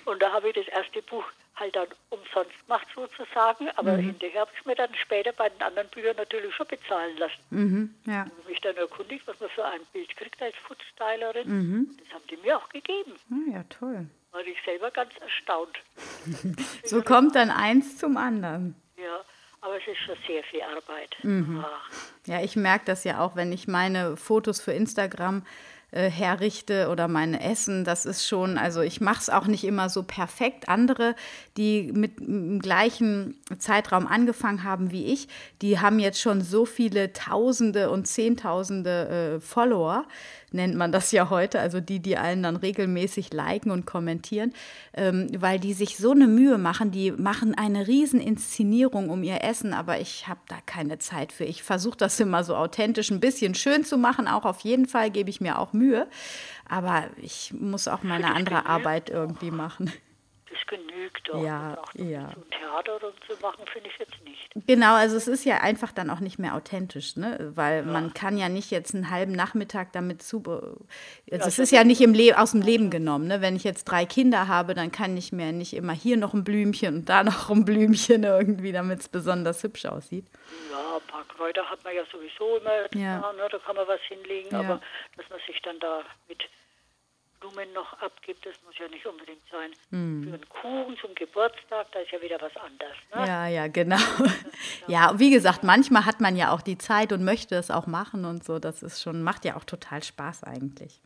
Und da habe ich das erste Buch halt dann umsonst gemacht sozusagen, aber hinterher habe ich mir dann später bei den anderen Büchern natürlich schon bezahlen lassen. Mhm, ja. Habe mich dann erkundigt, was man für ein Bild kriegt als Foodstylerin. Das haben die mir auch gegeben. Ah ja, toll. War ich selber ganz erstaunt. So kommt dann eins zum anderen. Ja, aber es ist schon sehr viel Arbeit. Ach, Ja, ich merke das ja auch, wenn ich meine Fotos für Instagram äh, herrichte oder mein Essen. Das ist schon, also ich mache es auch nicht immer so perfekt. Andere, die mit dem gleichen Zeitraum angefangen haben wie ich, die haben jetzt schon so viele Tausende und Zehntausende äh, Follower nennt man das ja heute, also die, die allen dann regelmäßig liken und kommentieren, ähm, weil die sich so eine Mühe machen, die machen eine Rieseninszenierung um ihr Essen, aber ich habe da keine Zeit für. Ich versuche das immer so authentisch ein bisschen schön zu machen, auch auf jeden Fall gebe ich mir auch Mühe, aber ich muss auch meine andere Arbeit irgendwie machen das genügt doch. Ja, ja. So ein Theater so machen, finde ich jetzt nicht. Genau, also es ist ja einfach dann auch nicht mehr authentisch, ne? Weil ja. man kann ja nicht jetzt einen halben Nachmittag damit zu. Also ja, es ist ja nicht im Le aus dem Leben genommen, ne? Wenn ich jetzt drei Kinder habe, dann kann ich mir nicht immer hier noch ein Blümchen und da noch ein Blümchen irgendwie, damit es besonders hübsch aussieht. Ja, ein paar Kräuter hat man ja sowieso immer ja. da, ne? da kann man was hinlegen, aber dass man sich dann da mit Blumen noch abgibt, das muss ja nicht unbedingt sein. Mm. Für einen Kuchen zum Geburtstag, da ist ja wieder was anderes. Ne? Ja, ja, genau. ja, wie gesagt, manchmal hat man ja auch die Zeit und möchte es auch machen und so. Das ist schon, macht ja auch total Spaß eigentlich.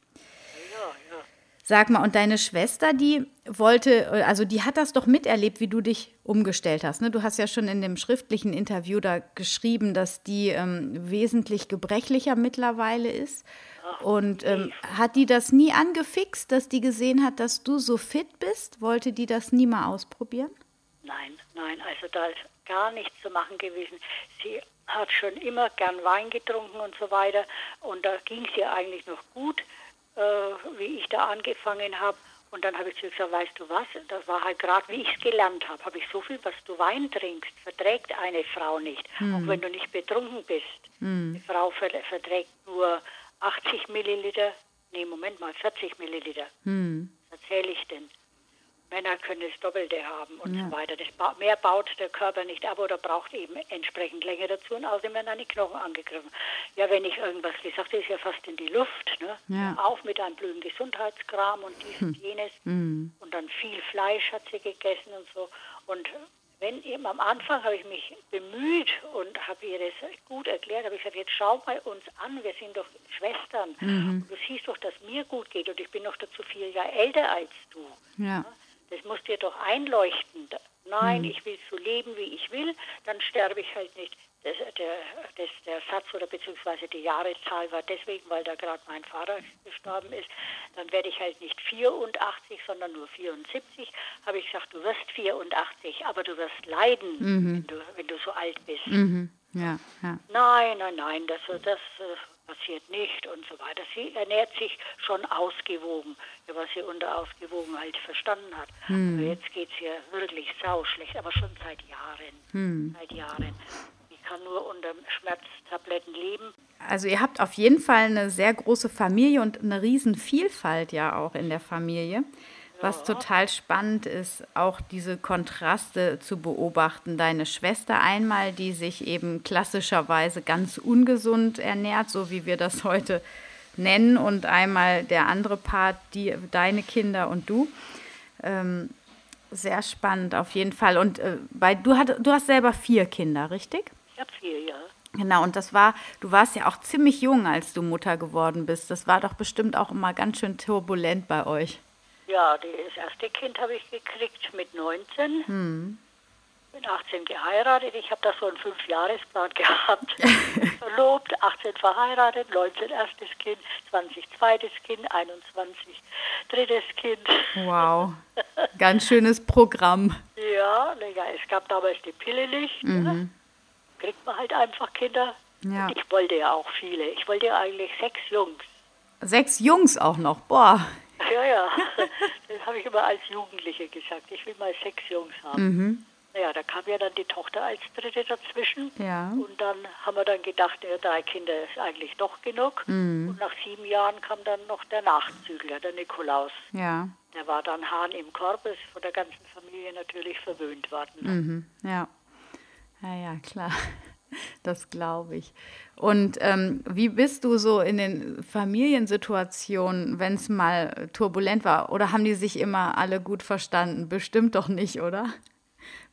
Ja, ja. Sag mal, und deine Schwester, die wollte, also die hat das doch miterlebt, wie du dich umgestellt hast. Ne? Du hast ja schon in dem schriftlichen Interview da geschrieben, dass die ähm, wesentlich gebrechlicher mittlerweile ist und ähm, hat die das nie angefixt, dass die gesehen hat, dass du so fit bist? Wollte die das nie mal ausprobieren? Nein, nein, also da ist gar nichts zu machen gewesen. Sie hat schon immer gern Wein getrunken und so weiter. Und da ging es ihr eigentlich noch gut, äh, wie ich da angefangen habe. Und dann habe ich zu ihr gesagt, weißt du was, das war halt gerade, wie ich es gelernt habe, habe ich so viel, was du Wein trinkst, verträgt eine Frau nicht, hm. auch wenn du nicht betrunken bist. Hm. Die Frau verträgt nur 80 Milliliter, nee, Moment mal, 40 Milliliter. Hm. Was erzähle ich denn? Männer können das Doppelte haben und ja. so weiter. Das ba mehr baut der Körper nicht ab oder braucht eben entsprechend länger dazu und außerdem werden dann die Knochen angegriffen. Ja, wenn ich irgendwas gesagt habe, ist ja fast in die Luft. Ne? Ja. Auf mit einem blöden Gesundheitskram und dies hm. und jenes. Hm. Und dann viel Fleisch hat sie gegessen und so. Und wenn eben am Anfang habe ich mich bemüht und habe ihr das gut erklärt, habe ich gesagt, jetzt schau mal uns an, wir sind doch Schwestern. Mhm. Du siehst doch, dass mir gut geht und ich bin noch dazu vier Jahre älter als du. Ja. Das muss dir doch einleuchten. Nein, mhm. ich will so leben, wie ich will, dann sterbe ich halt nicht. Das, der, das, der Satz oder beziehungsweise die Jahreszahl war deswegen, weil da gerade mein Vater gestorben ist. Dann werde ich halt nicht 84, sondern nur 74. Habe ich gesagt, du wirst 84, aber du wirst leiden, mhm. wenn, du, wenn, du, so alt bist. Mhm. Ja, ja. Nein, nein, nein, das, das äh, passiert nicht und so weiter. Sie ernährt sich schon ausgewogen, was sie unter Ausgewogenheit verstanden hat. Hm. Aber jetzt geht es ihr wirklich sauschlecht, aber schon seit Jahren. Hm. Seit Jahren kann nur unter Schmerztabletten leben. Also ihr habt auf jeden Fall eine sehr große Familie und eine Riesenvielfalt ja auch in der Familie. Was total spannend ist, auch diese Kontraste zu beobachten. Deine Schwester einmal, die sich eben klassischerweise ganz ungesund ernährt, so wie wir das heute nennen, und einmal der andere Part, die, deine Kinder und du. Ähm, sehr spannend auf jeden Fall. Und äh, bei, du, hat, du hast selber vier Kinder, richtig? Ich habe vier, ja. Genau, und das war, du warst ja auch ziemlich jung, als du Mutter geworden bist. Das war doch bestimmt auch immer ganz schön turbulent bei euch. Ja, das erste Kind habe ich gekriegt mit 19. Hm. Bin 18 geheiratet. Ich habe da so einen Fünfjahresplan gehabt. Verlobt, 18 verheiratet, 19 erstes Kind, 20 zweites Kind, 21 drittes Kind. Wow, ganz schönes Programm. ja, es gab damals die Pille nicht. Ne? Kriegt man halt einfach Kinder. Ja. ich wollte ja auch viele. Ich wollte ja eigentlich sechs Jungs. Sechs Jungs auch noch, boah. Ja, ja. Das habe ich immer als Jugendliche gesagt. Ich will mal sechs Jungs haben. Mhm. Naja, da kam ja dann die Tochter als dritte dazwischen. Ja. Und dann haben wir dann gedacht, ja, drei Kinder ist eigentlich doch genug. Mhm. Und nach sieben Jahren kam dann noch der Nachzügler, der Nikolaus. Ja. Der war dann Hahn im Korb, ist von der ganzen Familie natürlich verwöhnt worden. Mhm. Ja. Ja, ja, klar. Das glaube ich. Und ähm, wie bist du so in den Familiensituationen, wenn es mal turbulent war? Oder haben die sich immer alle gut verstanden? Bestimmt doch nicht, oder?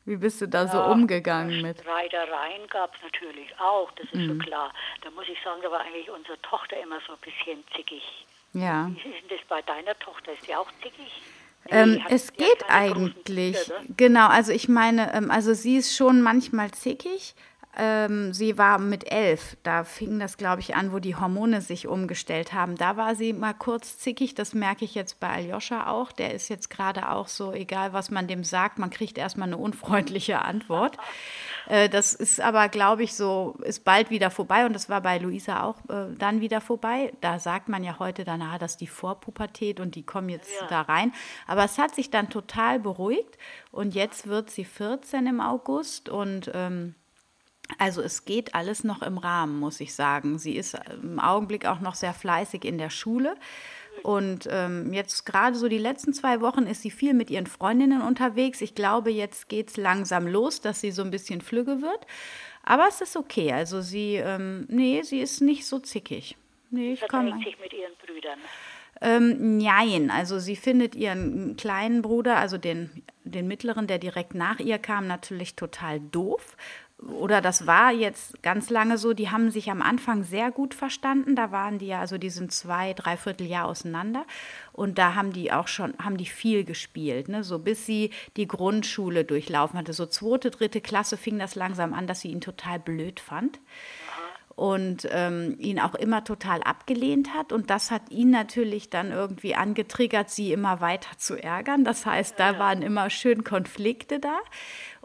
Wie bist du da ja, so umgegangen mit? Streitereien gab es natürlich auch, das ist mhm. schon klar. Da muss ich sagen, da war eigentlich unsere Tochter immer so ein bisschen zickig. Ja. Wie ist denn das bei deiner Tochter? Ist die auch zickig? Ähm, es geht eigentlich. Genau, also ich meine, ähm, also sie ist schon manchmal zickig. Ähm, sie war mit elf, da fing das, glaube ich, an, wo die Hormone sich umgestellt haben. Da war sie mal kurz zickig, das merke ich jetzt bei Aljoscha auch. Der ist jetzt gerade auch so, egal was man dem sagt, man kriegt erstmal eine unfreundliche Antwort. Äh, das ist aber, glaube ich, so, ist bald wieder vorbei und das war bei Luisa auch äh, dann wieder vorbei. Da sagt man ja heute dann, ah, das ist die Vorpubertät und die kommen jetzt ja. da rein. Aber es hat sich dann total beruhigt und jetzt wird sie 14 im August und ähm, also es geht alles noch im Rahmen, muss ich sagen. Sie ist im Augenblick auch noch sehr fleißig in der Schule. Und ähm, jetzt gerade so die letzten zwei Wochen ist sie viel mit ihren Freundinnen unterwegs. Ich glaube, jetzt geht es langsam los, dass sie so ein bisschen flügge wird. Aber es ist okay. Also sie, ähm, nee, sie ist nicht so zickig. Nee, ich kann sich mit ihren Brüdern. Ähm, nein, also sie findet ihren kleinen Bruder, also den, den mittleren, der direkt nach ihr kam, natürlich total doof oder das war jetzt ganz lange so, die haben sich am Anfang sehr gut verstanden. Da waren die ja, also die sind zwei, dreiviertel Jahr auseinander. Und da haben die auch schon, haben die viel gespielt, ne? So bis sie die Grundschule durchlaufen hatte. So zweite, dritte Klasse fing das langsam an, dass sie ihn total blöd fand. Und ähm, ihn auch immer total abgelehnt hat. Und das hat ihn natürlich dann irgendwie angetriggert, sie immer weiter zu ärgern. Das heißt, da waren immer schön Konflikte da.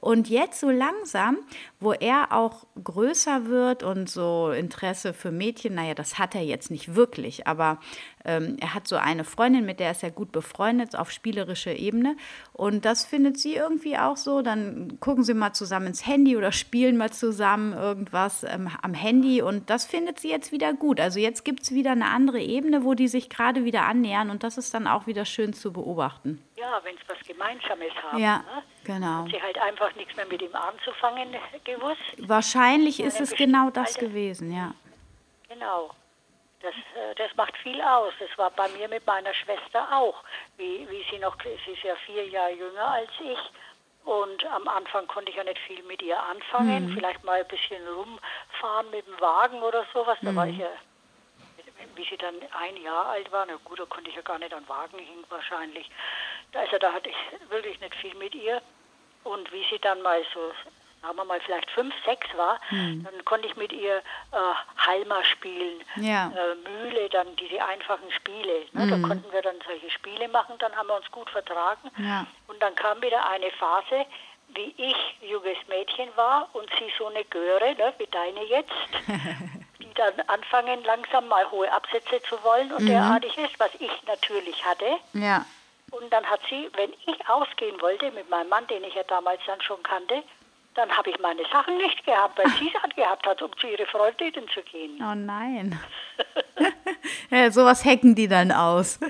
Und jetzt so langsam, wo er auch größer wird und so Interesse für Mädchen, naja, das hat er jetzt nicht wirklich, aber ähm, er hat so eine Freundin, mit der ist er gut befreundet auf spielerischer Ebene. Und das findet sie irgendwie auch so. Dann gucken sie mal zusammen ins Handy oder spielen mal zusammen irgendwas ähm, am Handy. Und das findet sie jetzt wieder gut. Also jetzt gibt es wieder eine andere Ebene, wo die sich gerade wieder annähern. Und das ist dann auch wieder schön zu beobachten. Ja, wenn es was Gemeinsames haben. Ja, ne? Genau. Hat sie halt einfach nichts mehr mit ihm anzufangen gewusst. Wahrscheinlich ist es genau das Alter. gewesen, ja. Genau. Das, äh, das macht viel aus. Das war bei mir mit meiner Schwester auch. Wie, wie sie noch, sie ist ja vier Jahre jünger als ich. Und am Anfang konnte ich ja nicht viel mit ihr anfangen. Mhm. Vielleicht mal ein bisschen rumfahren mit dem Wagen oder sowas. Da mhm. war ich ja, wie sie dann ein Jahr alt war, na gut, da konnte ich ja gar nicht an den Wagen hängen wahrscheinlich. Also da hatte ich wirklich nicht viel mit ihr. Und wie sie dann mal so sagen wir mal vielleicht fünf, sechs war, hm. dann konnte ich mit ihr äh, Halma spielen, ja. äh, Mühle, dann diese einfachen Spiele. Ne? Hm. Da konnten wir dann solche Spiele machen, dann haben wir uns gut vertragen. Ja. Und dann kam wieder eine Phase, wie ich junges Mädchen war und sie so eine Göre, ne, wie deine jetzt, die dann anfangen langsam mal hohe Absätze zu wollen und mhm. derartig ist, was ich natürlich hatte. Ja. Und dann hat sie, wenn ich ausgehen wollte mit meinem Mann, den ich ja damals dann schon kannte, dann habe ich meine Sachen nicht gehabt, weil sie es angehabt hat, um zu ihren Freundinnen zu gehen. Oh nein. ja, sowas hacken die dann aus.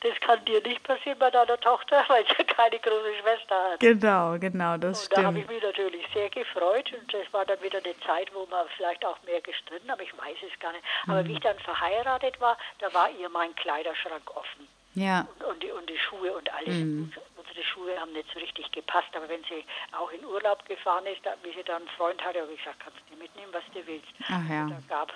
Das kann dir nicht passieren bei deiner Tochter, weil sie keine große Schwester hat. Genau, genau, das und stimmt. Da habe ich mich natürlich sehr gefreut und das war dann wieder eine Zeit, wo man vielleicht auch mehr gestritten, aber ich weiß es gar nicht. Aber mhm. wie ich dann verheiratet war, da war ihr mein Kleiderschrank offen. Ja. Und, und, die, und die Schuhe und alles. Mhm unsere Schuhe haben nicht so richtig gepasst. Aber wenn sie auch in Urlaub gefahren ist, wie sie dann einen Freund hatte, habe ich gesagt, kannst du mitnehmen, was du willst. Ach ja. Da gab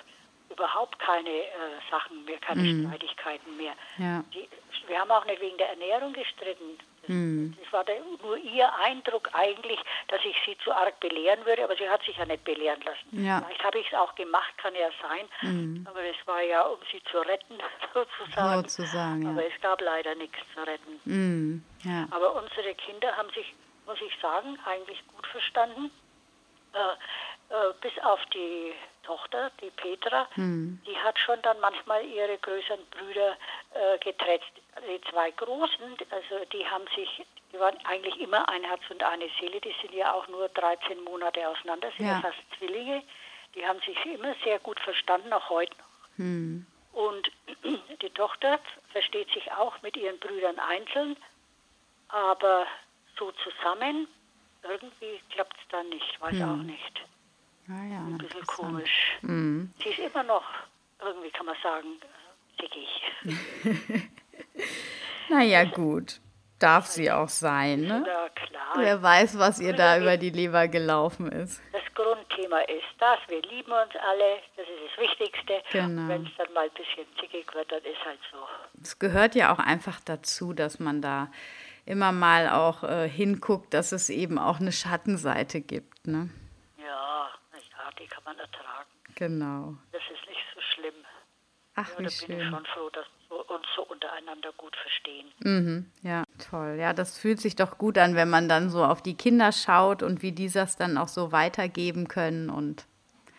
überhaupt keine äh, Sachen mehr, keine mm. Streitigkeiten mehr. Ja. Die, wir haben auch nicht wegen der Ernährung gestritten. Das, mm. das war der, nur ihr Eindruck eigentlich, dass ich sie zu arg belehren würde, aber sie hat sich ja nicht belehren lassen. Ja. Vielleicht habe ich es auch gemacht, kann ja sein, mm. aber das war ja, um sie zu retten, sozusagen. sozusagen ja. Aber es gab leider nichts zu retten. Mm. Ja. Aber unsere Kinder haben sich, muss ich sagen, eigentlich gut verstanden. Äh, äh, bis auf die Tochter, die Petra, hm. die hat schon dann manchmal ihre größeren Brüder äh, getrennt. Die zwei Großen, also die haben sich, die waren eigentlich immer ein Herz und eine Seele, die sind ja auch nur 13 Monate auseinander, sind ja, ja fast Zwillinge. Die haben sich immer sehr gut verstanden, auch heute noch. Hm. Und die Tochter versteht sich auch mit ihren Brüdern einzeln, aber so zusammen, irgendwie klappt es dann nicht, weiß hm. auch nicht. Ah ja, Ein bisschen komisch. Mhm. Sie ist immer noch, irgendwie kann man sagen, dickig. naja, gut. Darf sie auch sein, ne? Ja, klar. Wer weiß, was ihr da über die Leber gelaufen ist. Das Grundthema ist das, wir lieben uns alle, das ist das Wichtigste. Genau. Wenn es dann mal ein bisschen zickig wird, dann ist halt so. Es gehört ja auch einfach dazu, dass man da immer mal auch äh, hinguckt, dass es eben auch eine Schattenseite gibt. Ne? Ja, ja, die kann man ertragen. Genau. Das ist nicht so schlimm. Ach, ja, wie da schön. bin ich schon froh, dass wir uns so untereinander gut verstehen. Mhm, ja, toll. Ja, das fühlt sich doch gut an, wenn man dann so auf die Kinder schaut und wie die das dann auch so weitergeben können und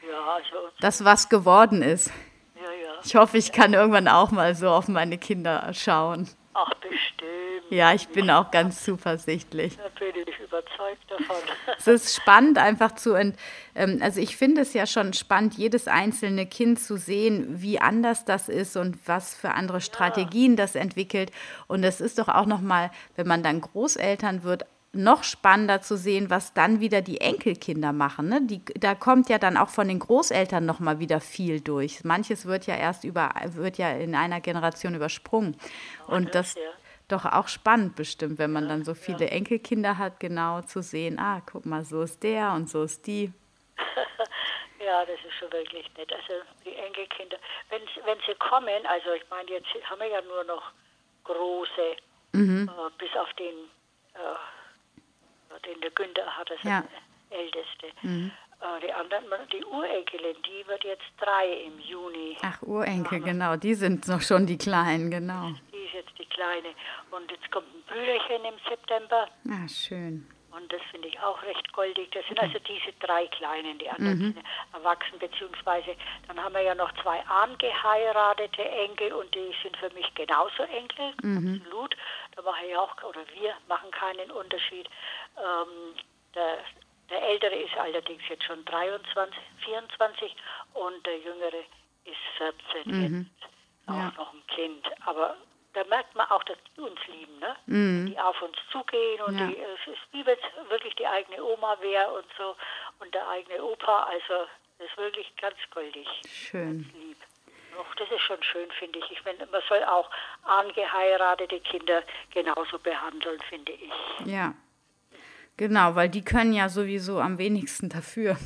Ja, also das was geworden ist. ja, ja. Ich hoffe, ich kann irgendwann auch mal so auf meine Kinder schauen. Ach, bestimmt. Ja, ich bin auch ganz zuversichtlich. Da bin ich überzeugt davon. Es ist spannend einfach zu, ent, ähm, also ich finde es ja schon spannend, jedes einzelne Kind zu sehen, wie anders das ist und was für andere Strategien das entwickelt. Und es ist doch auch nochmal, wenn man dann Großeltern wird, noch spannender zu sehen, was dann wieder die Enkelkinder machen. Ne? Die, da kommt ja dann auch von den Großeltern noch mal wieder viel durch. Manches wird ja erst über, wird ja in einer Generation übersprungen. Und das ja. Doch auch spannend bestimmt, wenn man dann so viele Enkelkinder hat, genau zu sehen, ah, guck mal, so ist der und so ist die. Ja, das ist schon wirklich nett. Also die Enkelkinder, wenn, wenn sie kommen, also ich meine, jetzt haben wir ja nur noch große, Mhm. äh, bis auf den, äh, den der Günther hat, das ist Ja. Mhm. älteste. Äh, die anderen, die Urenkelin, die wird jetzt drei im Juni. Ach, Urenkel, genau, die sind noch schon die Kleinen, genau. Die ist jetzt die Kleine. Und jetzt kommt ein Brüderchen im September. Ah, schön. Und das finde ich auch recht goldig. Das sind also diese drei Kleinen, die anderen sind erwachsen, beziehungsweise dann haben wir ja noch zwei angeheiratete Enkel und die sind für mich genauso Enkel, absolut. Da mache ich auch, oder wir machen keinen Unterschied. Ähm, der, der Ältere ist allerdings jetzt schon 23, 24 und der Jüngere ist 14 jetzt. Auch Ja. noch ein Kind. Aber da merkt man auch, dass die uns lieben, ne? Die auf uns zugehen und Ja. die, es ist wie wenn es wirklich die eigene Oma wäre und so und der eigene Opa. Also das ist wirklich ganz goldig. Schön. Lieb. Doch, das ist schon schön, finde ich. Ich finde, man soll auch angeheiratete Kinder genauso behandeln, finde ich. Ja. Genau, weil die können ja sowieso am wenigsten dafür.